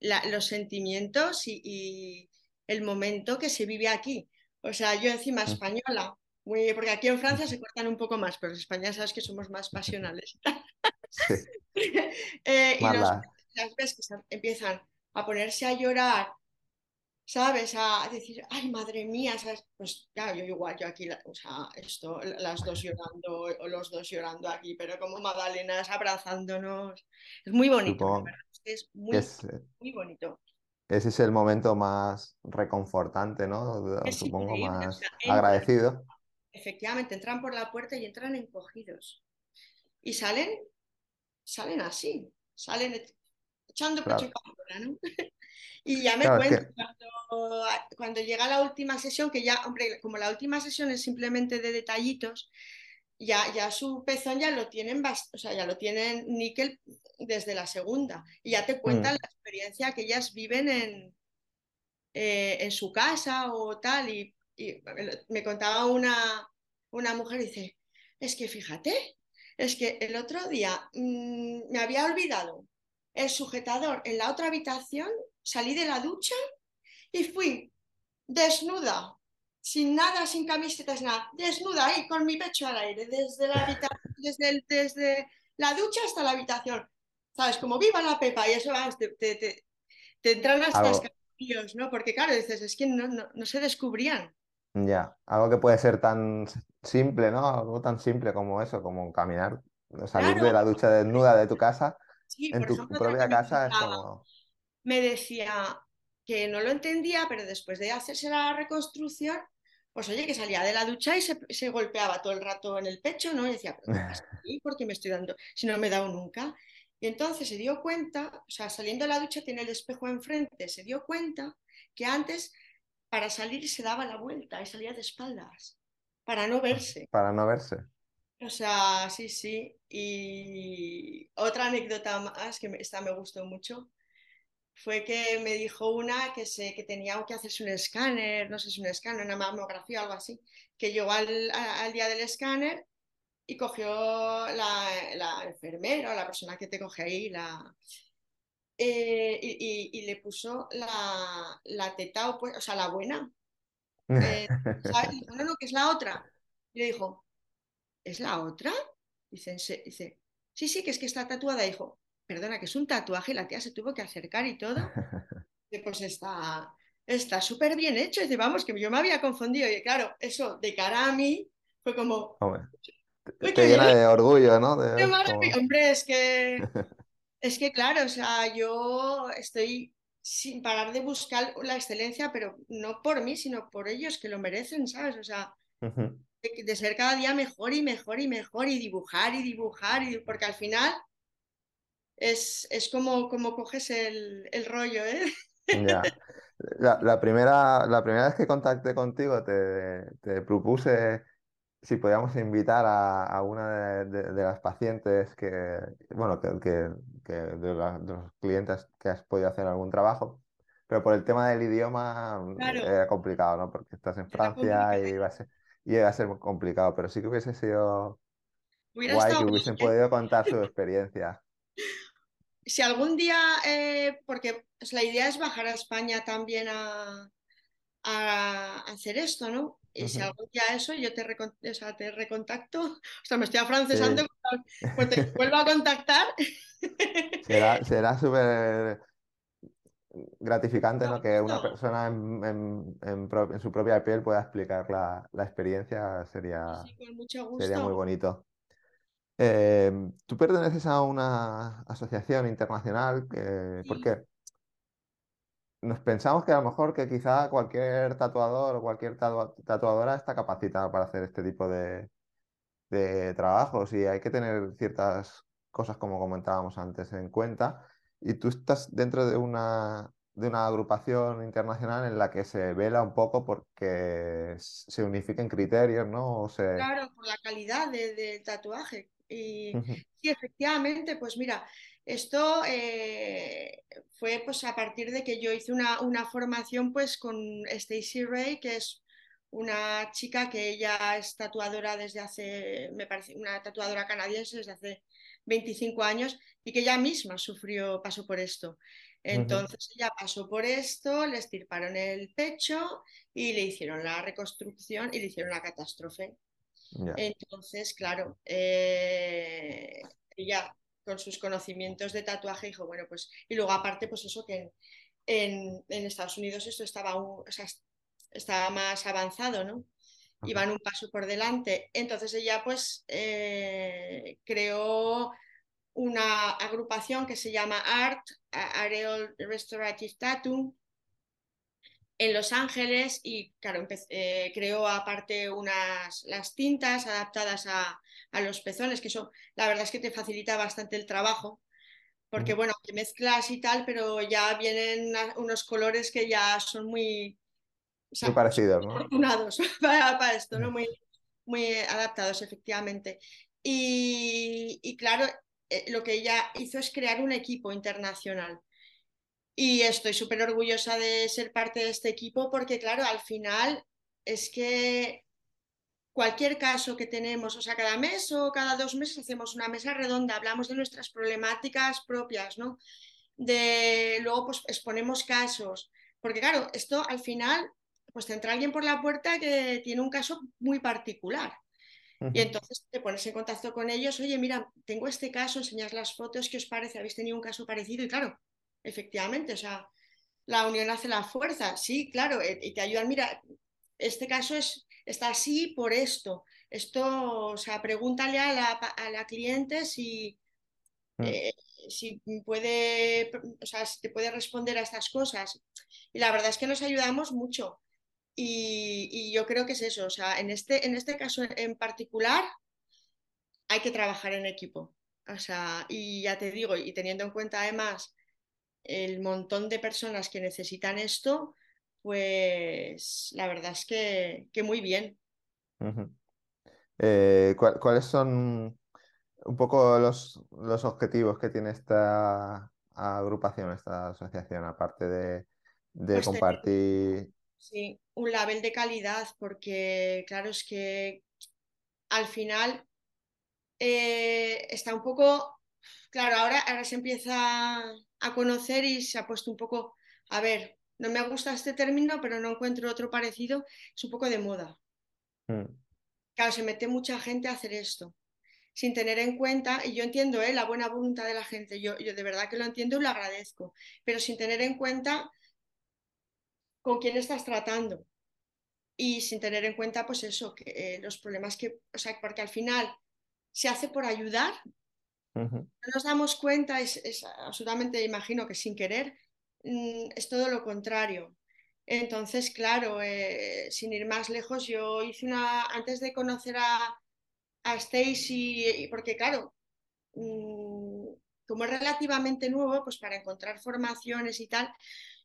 la, los sentimientos y, y, el momento que se vive aquí. O sea, yo encima española, muy, porque aquí en Francia se cortan un poco más, pero en España sabes que somos más pasionales. Sí, eh, y los, las ves que empiezan a ponerse a llorar, ¿sabes? A decir, ay, madre mía, ¿sabes? Pues claro, yo igual, yo aquí, o sea, esto, las dos llorando o los dos llorando aquí, pero como magdalenas abrazándonos. Es muy bonito, es que es que muy, es, muy bonito. ese es el momento más reconfortante, ¿no? Es Supongo increíble, o sea, más entran, agradecido. efectivamente, entran por la puerta y entran encogidos. Y salen, salen así, salen echando pecho y Claro, campana, ¿no? Y ya me claro, cuento, que cuando, cuando llega la última sesión, que ya, hombre, como la última sesión es simplemente de detallitos, ya, ya su pezón ya lo tienen, o sea, ya lo tienen níquel desde la segunda. Y ya te cuentan mm, la experiencia que ellas viven en, eh, en su casa o tal. Y, y me contaba una, una mujer, dice, es que fíjate, es que el otro día mmm, me había olvidado el sujetador en la otra habitación, salí de la ducha y fui desnuda, sin nada, sin camisetas, nada, desnuda ahí con mi pecho al aire, desde la habitación, desde, el, desde la ducha hasta la habitación. ¿Sabes? Como viva la Pepa y eso te, te, te, te entran hasta escalofríos, ¿no? Porque claro, dices, es que no, no, no se descubrían. Ya, algo que puede ser tan simple, ¿no? Algo tan simple como eso, como caminar, salir de la ducha desnuda de tu casa, sí, en tu ejemplo, propia casa, es como... me decía que no lo entendía, pero después de hacerse la reconstrucción, pues oye, que salía de la ducha y se, se golpeaba todo el rato en el pecho, ¿no? Y decía, ¿pero qué pasa aquí? ¿Por qué me estoy dando? Si no me he dado nunca. Y entonces se dio cuenta, o sea, saliendo de la ducha tiene el espejo enfrente, se dio cuenta que antes para salir se daba la vuelta y salía de espaldas, para no verse. para no verse. O sea, sí, sí. Y otra anécdota más que esta me gustó mucho fue que me dijo una que, se, que tenía que hacerse un escáner, no sé si un escáner, una mamografía o algo así, que llegó al, al día del escáner y cogió la, la enfermera o la persona que te coge ahí la, eh, y, y, y, le puso la, la teta, o, o sea, la buena. Eh, ¿sabes? Y dijo, no, no, que es la otra. Y le dijo, ¿es la otra? Dice, dice, sí, sí, que es que está tatuada. Dijo, perdona, que es un tatuaje y la tía se tuvo que acercar y todo. Dice, pues está está súper bien hecho. Dice, vamos, que yo me había confundido. Y claro, eso de cara a mí fue como, Hombre, ¡uy, te llena de orgullo, ¿no? ¡Qué De, como... Hombre, es que, es que claro, o sea, yo estoy sin parar de buscar la excelencia, pero no por mí, sino por ellos que lo merecen, ¿sabes? O sea, de, de, ser cada día mejor y mejor y mejor y dibujar y dibujar, y, porque al final es, es como, como coges el, el rollo, ¿eh? Ya. La, la primera, la primera vez que contacté contigo te, te propuse si podíamos invitar a, a una de, de- de las pacientes que, bueno, que, que- que de, la- de los clientes que has podido hacer algún trabajo, pero por el tema del idioma Claro, era complicado, ¿no? Porque estás en Francia y iba a ser, y iba a ser complicado, pero sí que hubiese sido Hubiera guay que hubiesen bien, podido contar su experiencia. Si algún día, eh, porque la idea es bajar a España también a, a hacer esto, ¿no? Y si algún día eso, yo te, o sea, te recontacto. O sea, me estoy afrancesando, te vuelvo a contactar. Será súper gratificante ¿no? que una persona en, en, su propia piel pueda explicar la, la experiencia. Sería, sería muy bonito. Eh, Tú perteneces a una asociación internacional, ¿por qué? Nos pensamos que a lo mejor que quizá cualquier tatuador o cualquier tatuadora está capacitada para hacer este tipo de, de trabajos y hay que tener ciertas cosas como comentábamos antes en cuenta y tú estás dentro de una, de una agrupación internacional en la que se vela un poco porque se unifiquen criterios, ¿no? Claro, por la calidad del tatuaje. Y sí, efectivamente, pues mira, esto eh, fue pues a partir de que yo hice una, una formación pues con Stacy Ray, que es una chica que ella es tatuadora desde hace, me parece, una tatuadora canadiense desde hace 25 años y que ella misma sufrió, pasó por esto. Entonces ella pasó por esto, le estirparon el pecho y le hicieron la reconstrucción y le hicieron la catástrofe. Entonces, claro, eh, ella con sus conocimientos de tatuaje dijo, bueno, pues, y luego aparte, pues eso que en, Estados Unidos esto estaba, estaba más avanzado, ¿no? Iban un paso por delante. Entonces ella pues eh, creó una agrupación que se llama ART, Areal Restorative Tattoo, en Los Ángeles y claro, eh, creó aparte unas las tintas adaptadas a, los pezones, que eso la verdad es que te facilita bastante el trabajo, porque bueno, te mezclas y tal, pero ya vienen unos colores que ya son muy, muy parecidos, ¿no? Afortunados para, esto, ¿no? Muy, muy adaptados, efectivamente. Y, y claro, eh, lo que ella hizo es crear un equipo internacional y estoy súper orgullosa de ser parte de este equipo porque, claro, al final es que cualquier caso que tenemos, o sea, cada mes o cada dos meses hacemos una mesa redonda, hablamos de nuestras problemáticas propias, ¿no? De luego pues exponemos casos, porque claro, esto al final pues te entra alguien por la puerta que tiene un caso muy particular. Y entonces te pones en contacto con ellos, oye, mira, tengo este caso, enseñas las fotos, ¿qué os parece? ¿Habéis tenido un caso parecido? Y claro, efectivamente, o sea, la unión hace la fuerza, sí, claro, eh, y te ayudan, mira, este caso es, está así por esto, esto, o sea, pregúntale a la, a la cliente si, mm. eh, si puede, o sea, si te puede responder a estas cosas. Y la verdad es que nos ayudamos mucho. Y, y, yo creo que es eso, o sea, en este, en este caso en particular hay que trabajar en equipo. O sea, y ya te digo, y teniendo en cuenta además el montón de personas que necesitan esto, pues la verdad es que, muy bien. Eh, ¿Cuáles son un poco los, los, objetivos que tiene esta agrupación, esta asociación, aparte de, pues compartir? Sí, un label de calidad, porque claro, es que al final eh, está un poco claro, ahora, ahora se empieza a conocer y se ha puesto un poco, a ver, no me gusta este término, pero no encuentro otro parecido, es un poco de moda. Mm. Claro, se mete mucha gente a hacer esto, sin tener en cuenta, y yo entiendo ¿eh? la buena voluntad de la gente, yo, yo de verdad que lo entiendo y lo agradezco, pero sin tener en cuenta con quién estás tratando y sin tener en cuenta, pues eso, que eh, los problemas que, o sea, porque al final se hace por ayudar no nos damos cuenta, es, absolutamente, imagino que sin querer, mm, es todo lo contrario. Entonces, claro, eh, sin ir más lejos, yo hice una, antes de conocer a, a Stacy, porque claro, mm, como es relativamente nuevo, pues para encontrar formaciones y tal,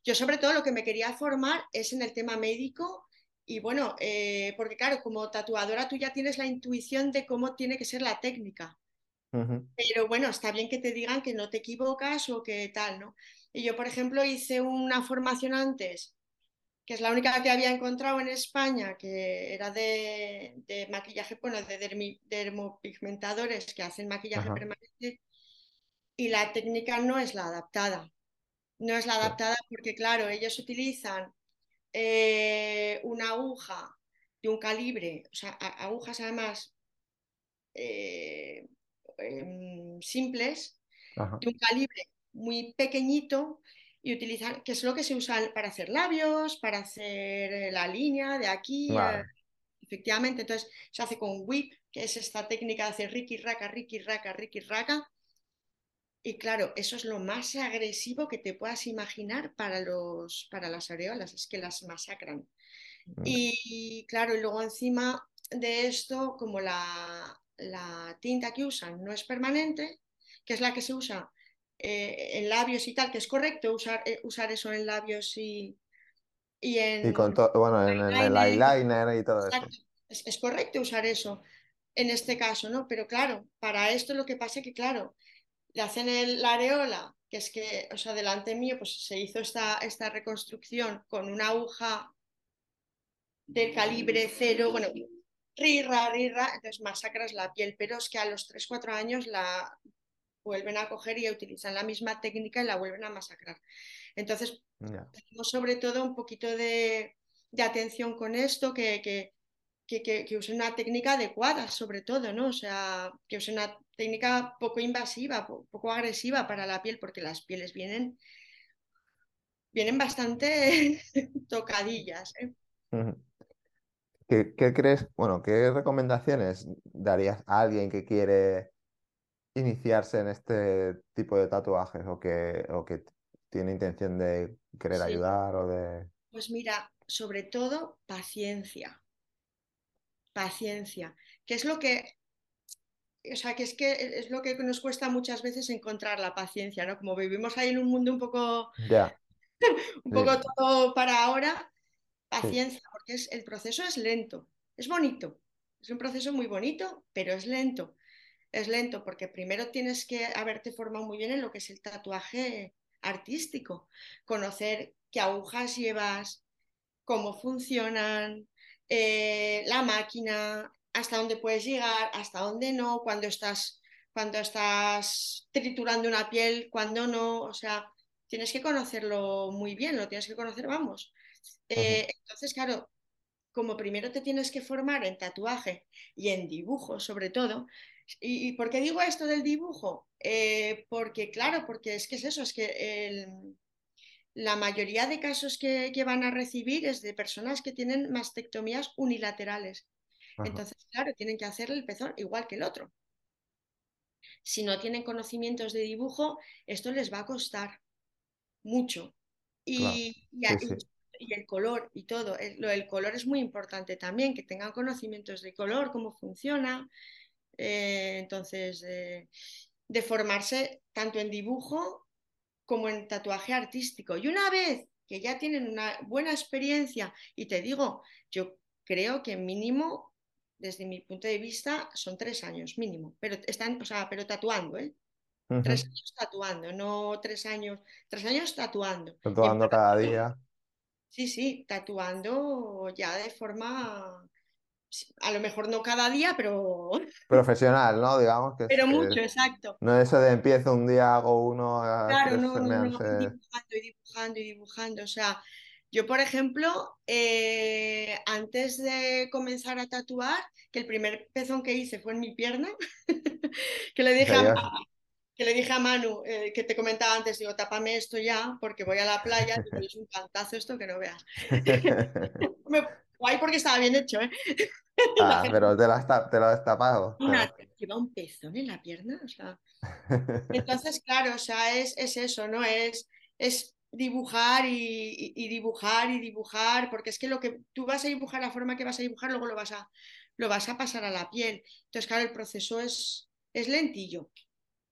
yo sobre todo lo que me quería formar es en el tema médico y bueno, eh, porque claro, como tatuadora tú ya tienes la intuición de cómo tiene que ser la técnica. Pero bueno, está bien que te digan que no te equivocas o que tal, ¿no? Y yo, por ejemplo, hice una formación antes, que es la única que había encontrado en España, que era de, maquillaje, bueno, de dermopigmentadores que hacen maquillaje permanente, y la técnica no es la adaptada. No es la adaptada porque, claro, ellos utilizan eh, una aguja de un calibre, o sea, agujas además eh, em, simples, de un calibre muy pequeñito y utilizar, que es lo que se usa para hacer labios, para hacer eh, la línea de aquí. Eh, efectivamente, entonces se hace con whip, que es esta técnica de hacer ricky raca, ricky raca, ricky raca. Y claro, eso es lo más agresivo que te puedas imaginar para, los, para las areolas, es que las masacran. Y claro, y luego encima de esto, como la, la tinta que usan no es permanente, que es la que se usa eh, en labios y tal, que es correcto usar, eh, usar eso en labios y, y en... Y con bueno, en, el eyeliner y todo eso. Es, correcto usar eso en este caso, ¿no? Pero claro, para esto lo que pasa es que, claro, le hacen el, la areola, que es que, o sea, delante mío, pues se hizo esta, esta reconstrucción con una aguja de calibre cero, bueno, rirra, rirra, entonces masacras la piel, pero es que a los 3-4 años la vuelven a coger y utilizan la misma técnica y la vuelven a masacrar. Entonces, tenemos sobre todo un poquito de, atención con esto, que, que, que, use una técnica adecuada, sobre todo, ¿no? O sea, que use una técnica poco invasiva, poco agresiva para la piel, porque las pieles vienen, vienen bastante tocadillas. ¿eh? ¿Qué, crees, bueno, qué recomendaciones darías a alguien que quiere iniciarse en este tipo de tatuajes o que, o que tiene intención de querer ayudar o de... Pues mira, sobre todo paciencia. Paciencia. Que es lo que o sea, que es que es lo que nos cuesta muchas veces encontrar la paciencia, ¿no? Como vivimos ahí en un mundo un poco, ya un poco todo para ahora, paciencia, porque es, el proceso es lento, es bonito, es un proceso muy bonito, pero es lento. Es lento porque primero tienes que haberte formado muy bien en lo que es el tatuaje artístico, conocer qué agujas llevas, cómo funcionan, eh, la máquina, hasta dónde puedes llegar, hasta dónde no, cuando estás, cuando estás triturando una piel, cuando no, o sea, tienes que conocerlo muy bien, lo tienes que conocer, vamos, eh, entonces, claro, como primero te tienes que formar en tatuaje y en dibujo, sobre todo. ¿Y, por qué digo esto del dibujo? Eh, porque, claro, porque es que es eso, es que la mayoría de casos que, van a recibir es de personas que tienen mastectomías unilaterales. Entonces, claro, tienen que hacer el pezón igual que el otro. Si no tienen conocimientos de dibujo, esto les va a costar mucho. Y, y el color y todo. El, lo del color es muy importante también, que tengan conocimientos de color, cómo funciona. Eh, entonces, de formarse tanto en dibujo como en tatuaje artístico. Y una vez que ya tienen una buena experiencia, y te digo, yo creo que mínimo, desde mi punto de vista, son tres años mínimo, pero están, o sea, pero tatuando, ¿eh? Tres años tatuando, no tres años, tres años tatuando. Tatuando cada día. Sí, sí, tatuando ya de forma, a lo mejor no cada día, pero... Profesional, ¿no? Digamos que... Pero mucho, exacto. No eso de empiezo un día, hago uno... Claro, no, no, no, dibujando y dibujando y dibujando. O sea, yo, por ejemplo, eh, antes de comenzar a tatuar, que el primer pezón que hice fue en mi pierna, que le dije a, que le dije a Manu, eh, que te comentaba antes, digo, tápame esto ya, porque voy a la playa, es un cantazo esto que no veas. Guay porque estaba bien hecho, ¿eh? Ah, pero te lo, has, te lo has tapado. lleva un pezón en la pierna, o sea. Entonces, claro, o sea, es, es eso, ¿no? Es, es dibujar y, y, dibujar y dibujar, porque es que lo que tú vas a dibujar, la forma que vas a dibujar, luego lo vas a, lo vas a pasar a la piel. Entonces, claro, el proceso es, es lentillo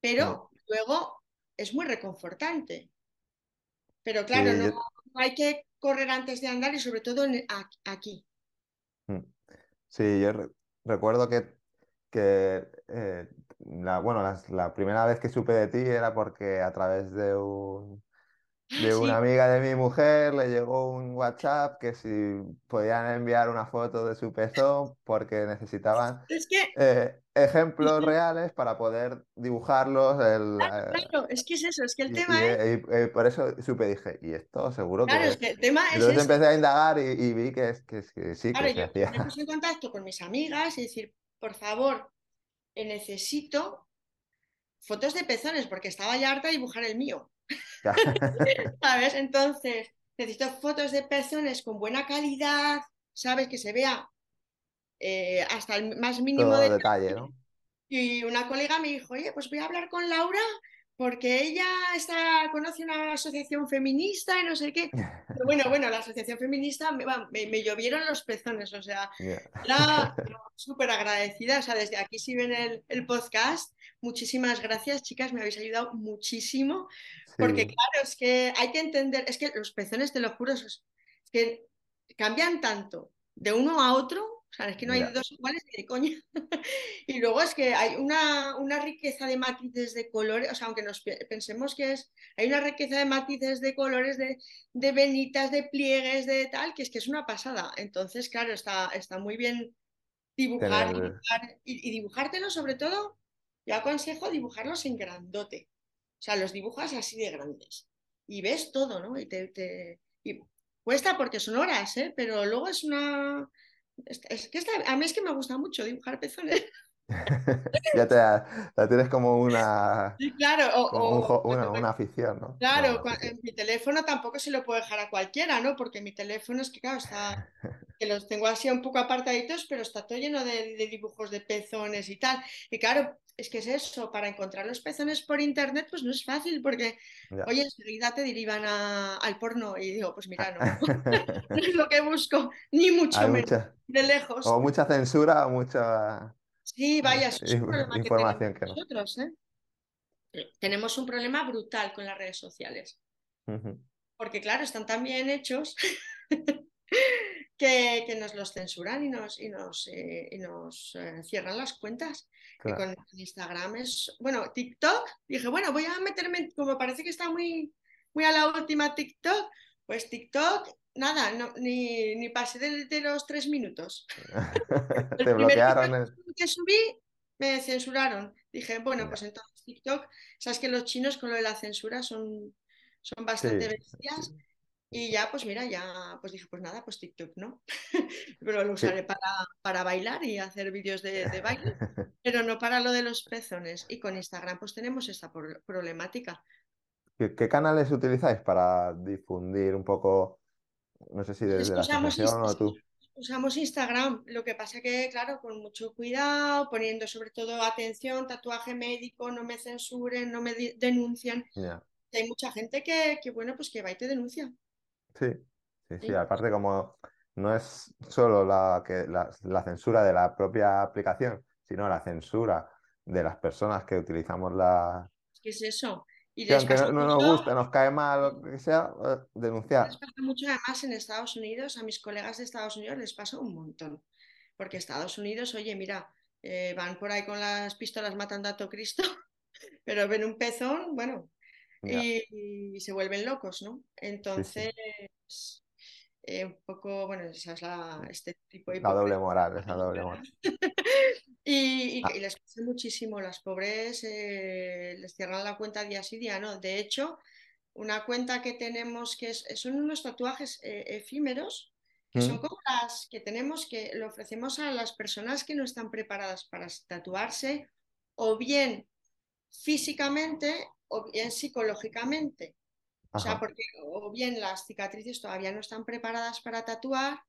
pero luego es muy reconfortante. Pero claro, no, hay que correr antes de andar y sobre todo aquí. Mm. Sí, yo recuerdo que, que eh, la, bueno, la, primera vez que supe de ti era porque a través de un, de una sí, amiga de mi mujer le llegó un WhatsApp que si podían enviar una foto de su pezón porque necesitaban es que, eh, ejemplos que- reales para poder dibujarlos. el, eh, claro, es que es eso, es que el y, tema y, es, y, por eso supe, dije, y esto seguro claro, es que... que el tema es entonces empecé a indagar y, vi que, es, que, que sí, Claro, que se yo, yo me puse en contacto con mis amigas y decir, por favor, eh, necesito fotos de pezones porque estaba ya harta de dibujar el mío, ¿sabes? Entonces, necesito fotos de pezones con buena calidad, ¿sabes? Que se vea eh, hasta el más mínimo Todo de detalle, ¿no? Y una colega me dijo, oye, pues voy a hablar con Laura porque ella está, conoce una asociación feminista y no sé qué. Pero bueno, bueno, la asociación feminista me, me- me llovieron los pezones, o sea, era súper agradecida. O sea, desde aquí si ven el, el podcast, muchísimas gracias, chicas, me habéis ayudado muchísimo. Porque claro, es que hay que entender, es que los pezones, te lo juro, es que cambian tanto de uno a otro, o sea, es que no hay dos iguales ni de coña. Y luego es que hay una, una riqueza de matices de colores, o sea, aunque nos pe- pensemos que es, hay una riqueza de matices de colores, de, de venitas, de pliegues, de tal, que es que es una pasada. Entonces, claro, está, está muy bien dibujar, Tener... dibujar y, y dibujártelo sobre todo, yo aconsejo dibujarlos en grandote. O sea, los dibujas así de grandes. Y ves todo, ¿no? Y te, te- y cuesta porque son horas, ¿eh? Pero luego es una... Es, que está- a mí es que me gusta mucho dibujar pezones. Ya te la, la tienes como una, Sí, claro, o, un una, una afición, ¿no? Claro, una afición. mi teléfono tampoco se lo puedo dejar a cualquiera, ¿no? Porque mi teléfono es que, claro, está, que los tengo así un poco apartaditos, pero está todo lleno de, de dibujos de pezones y tal. Y claro, es que es eso, para encontrar los pezones por internet, pues no es fácil, porque, Ya. oye, enseguida te derivan a- al porno y digo, pues mira, no, no es lo que busco, ni mucho Hay menos, mucha, de lejos. o mucha censura o mucha Sí, vaya, eso es un eh, problema que tenemos información que no. nosotros, ¿eh? Tenemos un problema brutal con las redes sociales. Porque claro, están tan bien hechos que, que nos los censuran y nos, y nos, eh, y nos eh, cierran las cuentas. Que Claro. con Instagram es, bueno, TikTok, dije, bueno, voy a meterme, como parece que está muy, muy a la última TikTok, pues TikTok, nada, no, ni, ni pasé de, de los tres minutos. El Te TikTok bloquearon el... que subí me censuraron. Dije, bueno, pues entonces TikTok, sabes que los chinos con lo de la censura son, son bastante sí. bestias. Y ya, pues mira, ya, pues dije, pues nada, pues TikTok no. Pero lo Sí. usaré para, para bailar y hacer vídeos de, de baile, pero no para lo de los pezones. Y con Instagram pues tenemos esta problemática. ¿Qué, qué canales utilizáis para difundir un poco, no sé si Es desde la usamos, asociación o tú? usamos Instagram, lo que pasa que, claro, con mucho cuidado, poniendo sobre todo atención, tatuaje médico, no me censuren, no me denuncian. Ya. Hay mucha gente que, que, bueno, pues que va y te denuncia. Sí, sí, sí. Sí. Aparte como no es solo la, que, la, la censura de la propia aplicación, sino la censura de las personas que utilizamos la... ¿Qué es eso? Y Que les aunque no, no nos guste, nos cae mal, lo que sea, eh, Les denunciar. pasa mucho además en Estados Unidos, a mis colegas de Estados Unidos les pasa un montón, porque Estados Unidos, oye, mira, eh, van por ahí con las pistolas matando a todo Cristo, pero ven un pezón, bueno, y, y se vuelven locos, ¿no? Sí, sí. Eh, un poco, bueno, esa es la, este tipo de La doble moral, esa doble moral. Y, y- Ah, y les pasa muchísimo, las pobres eh, les cierran la cuenta día sí día, ¿no? De hecho, una cuenta que tenemos que es, son unos tatuajes eh, efímeros, que son ¿Mm? como las que tenemos que le ofrecemos a las personas que no están preparadas para tatuarse, o bien físicamente o bien psicológicamente. O sea, porque o bien las cicatrices todavía no están preparadas para tatuar,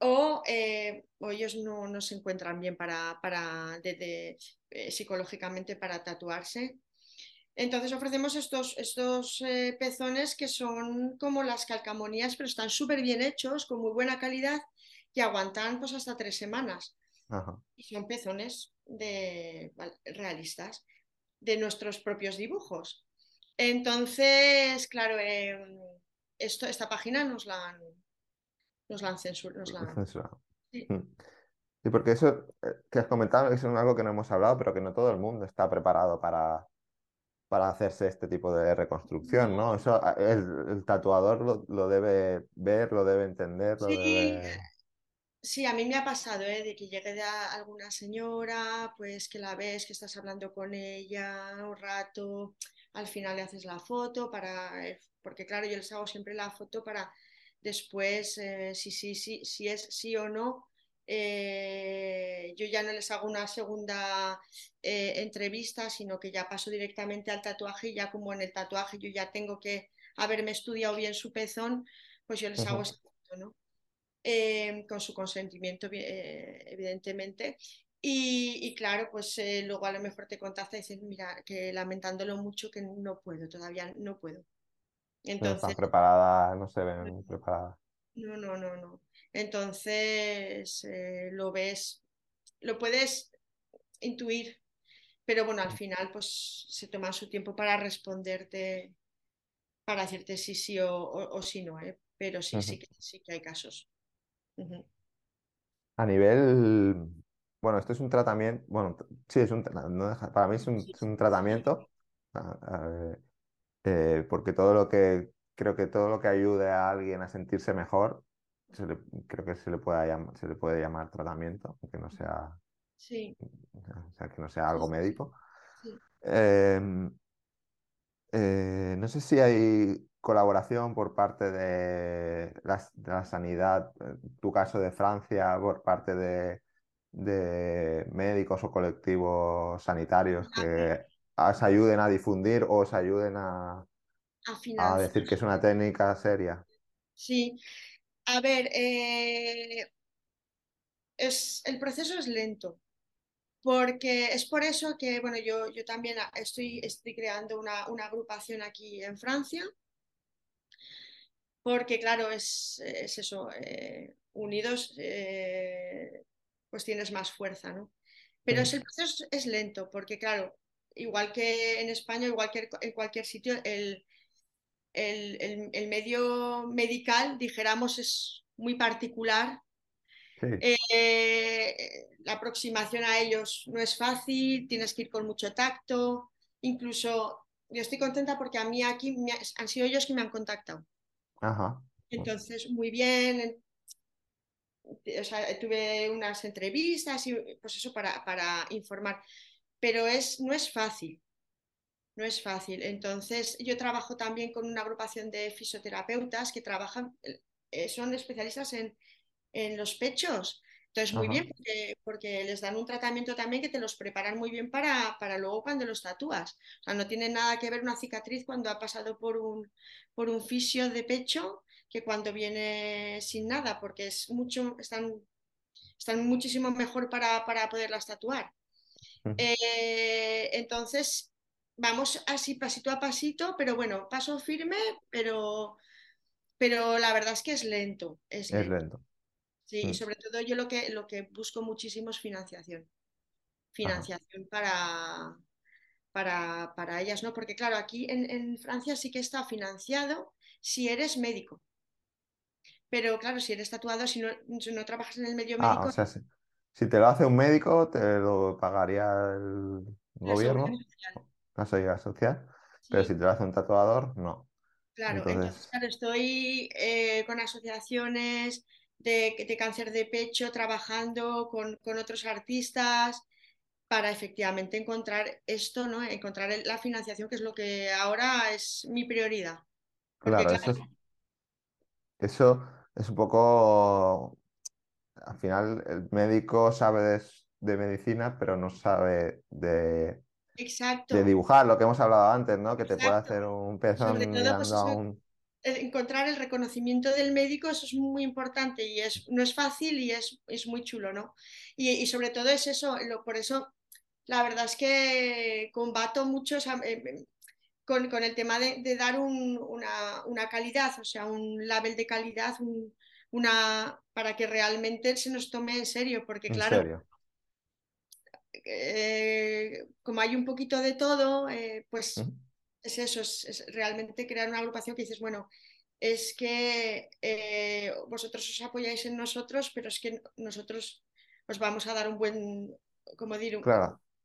o, eh, o ellos no, no se encuentran bien para, para de- de, eh, psicológicamente para tatuarse. Entonces ofrecemos estos, estos eh, pezones que son como las calcamonías, pero están súper bien hechos, con muy buena calidad, que aguantan pues hasta tres semanas. Ajá. Y son pezones de, realistas de nuestros propios dibujos. Entonces, claro, eh, esto, esta página nos la han, nos la han censurado. Nos la han- Censurado. sí. Mm. Sí, porque eso eh, que has comentado es algo que no hemos hablado, pero que no todo el mundo está preparado para, para hacerse este tipo de reconstrucción, ¿no? Eso el, tatuador lo, debe ver, lo debe entender, lo sí, debe... Sí, a mí me ha pasado, ¿eh? De que llegue de alguna señora, pues que la ves, que estás hablando con ella un rato, al final le haces la foto para, eh, porque claro, yo les hago siempre la foto para después, eh, si, sí, sí, si es sí o no, eh, yo ya no les hago una segunda entrevista, sino que ya paso directamente al tatuaje y ya como en el tatuaje yo ya tengo que haberme estudiado bien su pezón, pues yo les hago esa foto, ¿no? Em, con su consentimiento, eh, evidentemente. Y, claro, pues eh, luego a lo mejor te contacta y dices, mira, que lamentándolo mucho que no puedo, todavía no puedo. Entonces, no están preparadas, no se ven preparadas. No, no, no, no. Entonces eh, lo ves, lo puedes intuir, pero bueno, al final pues se toma su tiempo para responderte, para decirte sí, sí o, o, sí no, pero sí, sí, sí que hay casos. A nivel, bueno, esto es un tratamiento, bueno, sí, es un, para mí es un, tratamiento, eh, porque todo lo que, creo que todo lo que ayude a alguien a sentirse mejor, creo que se le, puede llamar, se le puede llamar tratamiento, aunque no sea, sí. o sea, que no sea algo médico. Em, eh, no sé si hay colaboración por parte de la, sanidad, en tu caso de Francia, por parte de, médicos o colectivos sanitarios que os ayuden a difundir o os ayuden a, a, decir que es una técnica seria. Sí, a ver, eh, es, el proceso es lento, porque es por eso que, bueno, yo, yo también estoy, estoy creando una, una agrupación aquí en Francia porque claro, es, eso, eh, unidos eh, pues tienes más fuerza, ¿no? Pero el proceso es lento, porque claro, igual que en España, igual que en cualquier sitio, el, el, medio medical, dijéramos, es muy particular. Eh, la aproximación a ellos no es fácil, tienes que ir con mucho tacto, incluso yo estoy contenta porque a mí aquí han sido ellos que me han contactado. Entonces, muy bien. tuve unas entrevistas y pues eso para, para informar. Pero es, no es fácil. No es fácil. Entonces, yo trabajo también con una agrupación de fisioterapeutas que trabajan, eh, son especialistas en, en los pechos. Entonces, muy bien, porque, les dan un tratamiento también que te los preparan muy bien para, para, luego cuando los tatúas. O sea, no tiene nada que ver una cicatriz cuando ha pasado por un, por un fisio de pecho que cuando viene sin nada, porque es mucho, están, están muchísimo mejor para, para poderlas tatuar. Eh, entonces, vamos así pasito a pasito, pero bueno, paso firme, pero, pero la verdad es que es lento. Es lento. Sí, y mm. sobre todo yo lo que, lo que busco muchísimo es financiación. Financiación para, para, para, ellas, ¿no? Porque claro, aquí en, en, Francia sí que está financiado si eres médico. Pero claro, si eres tatuado, si no, si no trabajas en el medio ah, médico... O sea, si, te lo hace un médico, te lo pagaría el gobierno, la seguridad social. Pero si te lo hace un tatuador, no. Claro, entonces, claro, estoy eh, con asociaciones de, cáncer de pecho, trabajando con, otros artistas para efectivamente encontrar esto, ¿no? Encontrar la financiación, que es lo que ahora es mi prioridad. claro, eso, es, eso es un poco, al final el médico sabe de, medicina, pero no sabe de, Exacto. de dibujar, lo que hemos hablado antes, ¿no? Que te puede hacer un pezón pues, a un encontrar el reconocimiento del médico, eso es muy importante y es, no es fácil y es, es muy chulo, ¿no? Y, sobre todo es eso, lo, por eso la verdad es que combato mucho eh, con, con, el tema de, dar una, una, calidad, o sea, un label de calidad, una, para que realmente se nos tome en serio, porque claro, eh, como hay un poquito de todo, eh, pues es eso, es, realmente crear una agrupación que dices, bueno, es que eh, vosotros os apoyáis en nosotros, pero es que nosotros os vamos a dar un buen, como decir,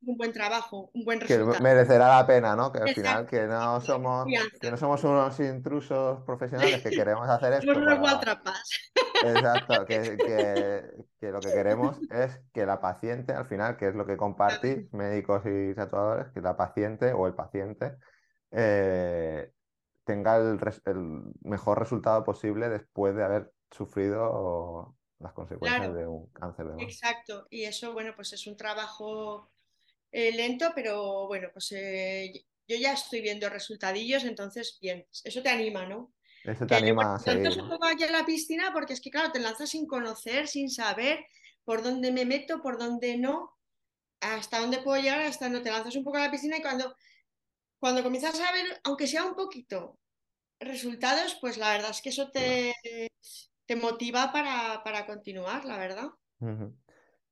un buen trabajo, un buen que resultado. merecerá la pena, ¿no? Que al final que no somos, que no somos unos intrusos profesionales que queremos hacer esto. Somos unos para- guatrapas. Exacto, que, que- que lo que queremos es que la paciente, al final, que es lo que compartís, médicos y tatuadores, que la paciente o el paciente eh, tenga el, mejor resultado posible después de haber sufrido las consecuencias Claro. de un cáncer de mama. Exacto. Y eso, bueno, pues es un trabajo eh, lento, pero bueno, pues eh, yo ya estoy viendo resultadillos, entonces bien, eso te anima, ¿no? Eso te Que yo anima a me lanzo seguir, un ¿no? poco aquí a la piscina porque es que, claro, te lanzas sin conocer, sin saber por dónde me meto, por dónde no, hasta dónde puedo llegar, hasta no te lanzas un poco a la piscina y cuando, cuando comienzas a ver, aunque sea un poquito, resultados, pues la verdad es que eso te, te motiva para, para continuar, la verdad.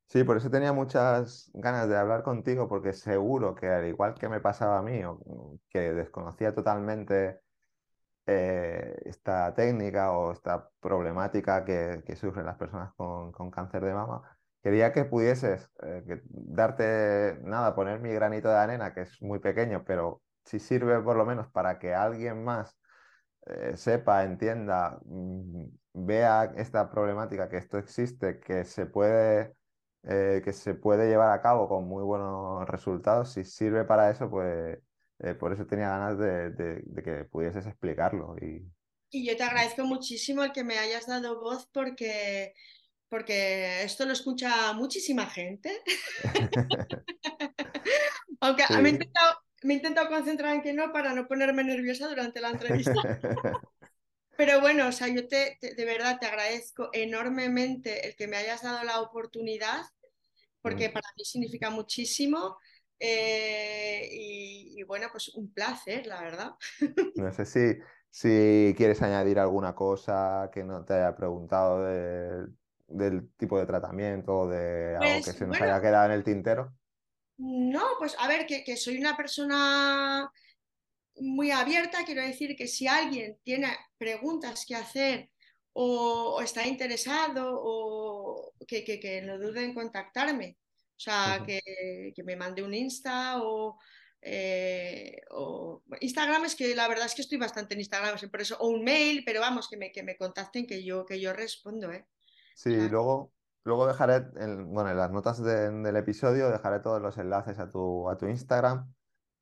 Sí, por eso tenía muchas ganas de hablar contigo, porque seguro que al igual que me pasaba a mí, o que desconocía totalmente eh, esta técnica o esta problemática que, que sufren las personas con, con cáncer de mama, quería que pudieses eh, que- darte, nada, poner mi granito de arena, que es muy pequeño, pero si sirve por lo menos para que alguien más eh, sepa, entienda, mm, vea esta problemática, que esto existe, que se puede, eh, que se puede llevar a cabo con muy buenos resultados, si sirve para eso, pues eh, por eso tenía ganas de, de- de que pudieses explicarlo. Y Y yo te agradezco muchísimo el que me hayas dado voz porque, porque esto lo escucha muchísima gente. Aunque Sí. intentado, me he intentado concentrar en que no para no ponerme nerviosa durante la entrevista. Pero bueno, o sea, yo te, te- de verdad te agradezco enormemente el que me hayas dado la oportunidad, porque Mm. para mí significa muchísimo. eh, y, y bueno, pues un placer, la verdad. No sé si, si quieres añadir alguna cosa que no te haya preguntado de- del tipo de tratamiento o de algo Pues, que se nos bueno. haya quedado en el tintero. No, pues a ver, que, que soy una persona muy abierta, quiero decir que si alguien tiene preguntas que hacer o, o está interesado o que, que, que no dude en contactarme, o sea, que, que me mande un Insta o, eh, o- Instagram es que la verdad es que estoy bastante en Instagram, por eso, o un mail, pero vamos, que me, que me contacten que yo, que yo respondo, ¿eh? Sí, Claro. luego, luego dejaré, en, bueno, en las notas de- del episodio dejaré todos los enlaces a tu, a tu Instagram,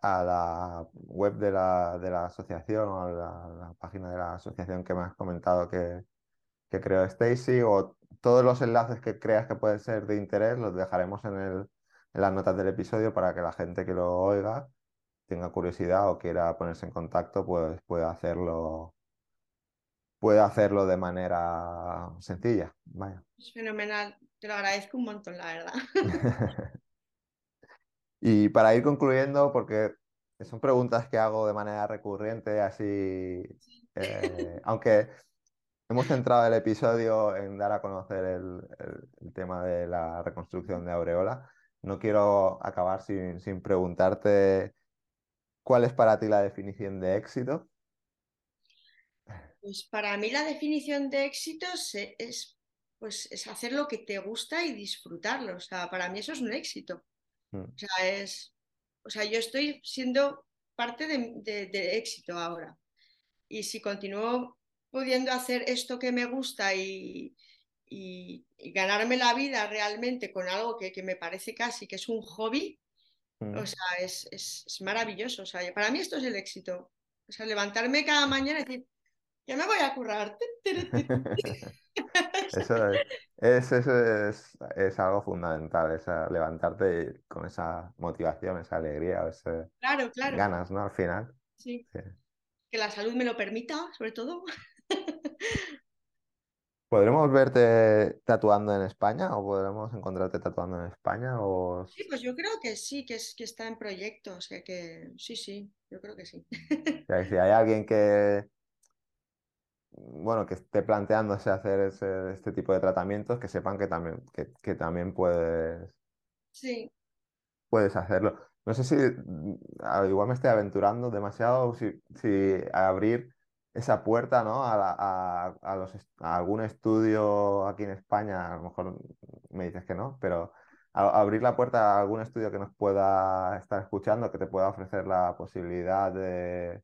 a la web de la, de la asociación o a la, la página de la asociación que me has comentado que, que creó Stacy o todos los enlaces que creas que pueden ser de interés los dejaremos en el, en las notas del episodio para que la gente que lo oiga tenga curiosidad o quiera ponerse en contacto, pues pueda hacerlo, pueda hacerlo de manera sencilla. Vaya. Es fenomenal, te lo agradezco un montón, la verdad. Y para ir concluyendo, porque son preguntas que hago de manera recurrente, así, eh, aunque hemos centrado el episodio en dar a conocer el, el- el tema de la reconstrucción de aureola, no quiero acabar sin, sin preguntarte cuál es para ti la definición de éxito. Pues para mí la definición de éxito se- es, pues, es hacer lo que te gusta y disfrutarlo. O sea, para mí eso es un éxito. Mm. O sea, es, o sea, yo estoy siendo parte de, de- de éxito ahora. Y si continúo pudiendo hacer esto que me gusta y, y- y ganarme la vida realmente con algo que, que me parece casi que es un hobby, Mm. o sea, es, es- es maravilloso. O sea, para mí esto es el éxito. O sea, levantarme cada mañana y decir, ya me voy a currar. Eso es, es- eso es, es algo fundamental, esa, levantarte con esa motivación, esa alegría, ese Claro, claro. ganas, ¿no? Al final. Sí. Sí. Que la salud me lo permita, sobre todo. ¿Podremos verte tatuando en España o podremos encontrarte tatuando en España? O... Sí, pues yo creo que sí, que, es, que está en proyecto. O sea que sí, sí, yo creo que sí. O sea, si hay alguien que, bueno, que esté planteándose hacer ese- este tipo de tratamientos, que sepan que también, que, que también puedes, Sí, puedes hacerlo. No sé si mm, a- igual me estoy aventurando demasiado, si, si abrir esa puerta, ¿no? A, la- a- a los, a algún estudio aquí en España, a lo mejor me dices que no, pero abrir la puerta a algún estudio que nos pueda estar escuchando, que te pueda ofrecer la posibilidad de,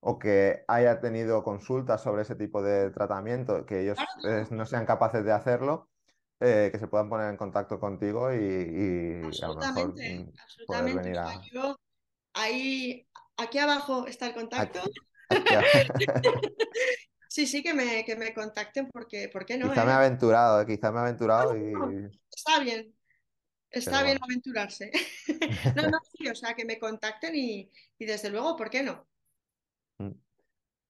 o que haya tenido consultas sobre ese tipo de tratamiento, que ellos no sean capaces de hacerlo, eh, que se puedan poner en contacto contigo y, a lo mejor mm, poder venir a... ahí, aquí abajo está el contacto. sí, sí, que me, que me contacten porque, ¿por qué no? Quizá me he eh? aventurado, quizá me he aventurado y... Está bien, está bien aventurarse. no, no, sí, o sea, que me contacten y, y desde luego, ¿por qué no? Mm.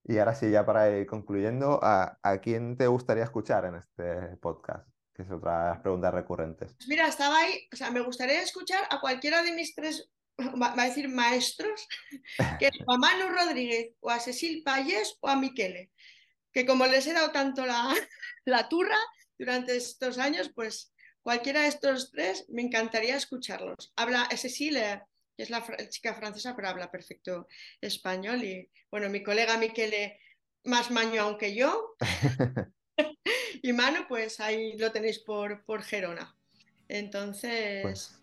Y ahora sí, ya para ir concluyendo, ¿a, ¿a, quién te gustaría escuchar en este podcast? Que es otra de las preguntas recurrentes. Pues mira, estaba ahí, o sea, me gustaría escuchar a cualquiera de mis tres, va, a decir maestros, que a Manu Rodríguez, o a Cecil Payés, o a Miquele, que como les he dado tanto la, la turra durante estos años, pues cualquiera de estos tres me encantaría escucharlos. Habla, Cecil que es la chica francesa, pero habla perfecto español. Y bueno, mi colega Miquele, más maño aunque yo. y Mano, pues ahí lo tenéis por, por Gerona. Entonces. Pues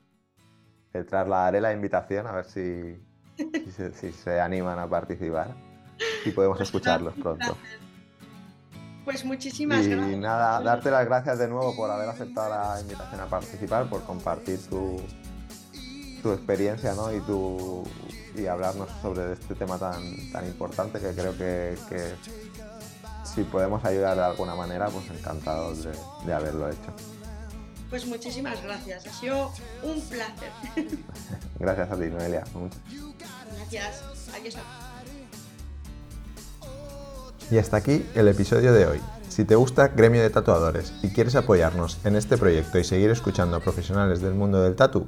te trasladaré la invitación a ver si, si, se, animan a participar y podemos pues escucharlos pronto. Pues muchísimas gracias. Y nada, darte las gracias de nuevo por haber aceptado la invitación a participar, por compartir tu, tu experiencia ¿no? y, tu, y hablarnos sobre este tema tan, tan importante que creo que, si podemos ayudar de alguna manera, pues encantados de, haberlo hecho. Pues muchísimas gracias, ha sido un placer. gracias a ti, Noelia. Gracias, aquí está. Y hasta aquí el episodio de hoy. Si te gusta Gremio de Tatuadores y quieres apoyarnos en este proyecto y seguir escuchando a profesionales del mundo del tatu,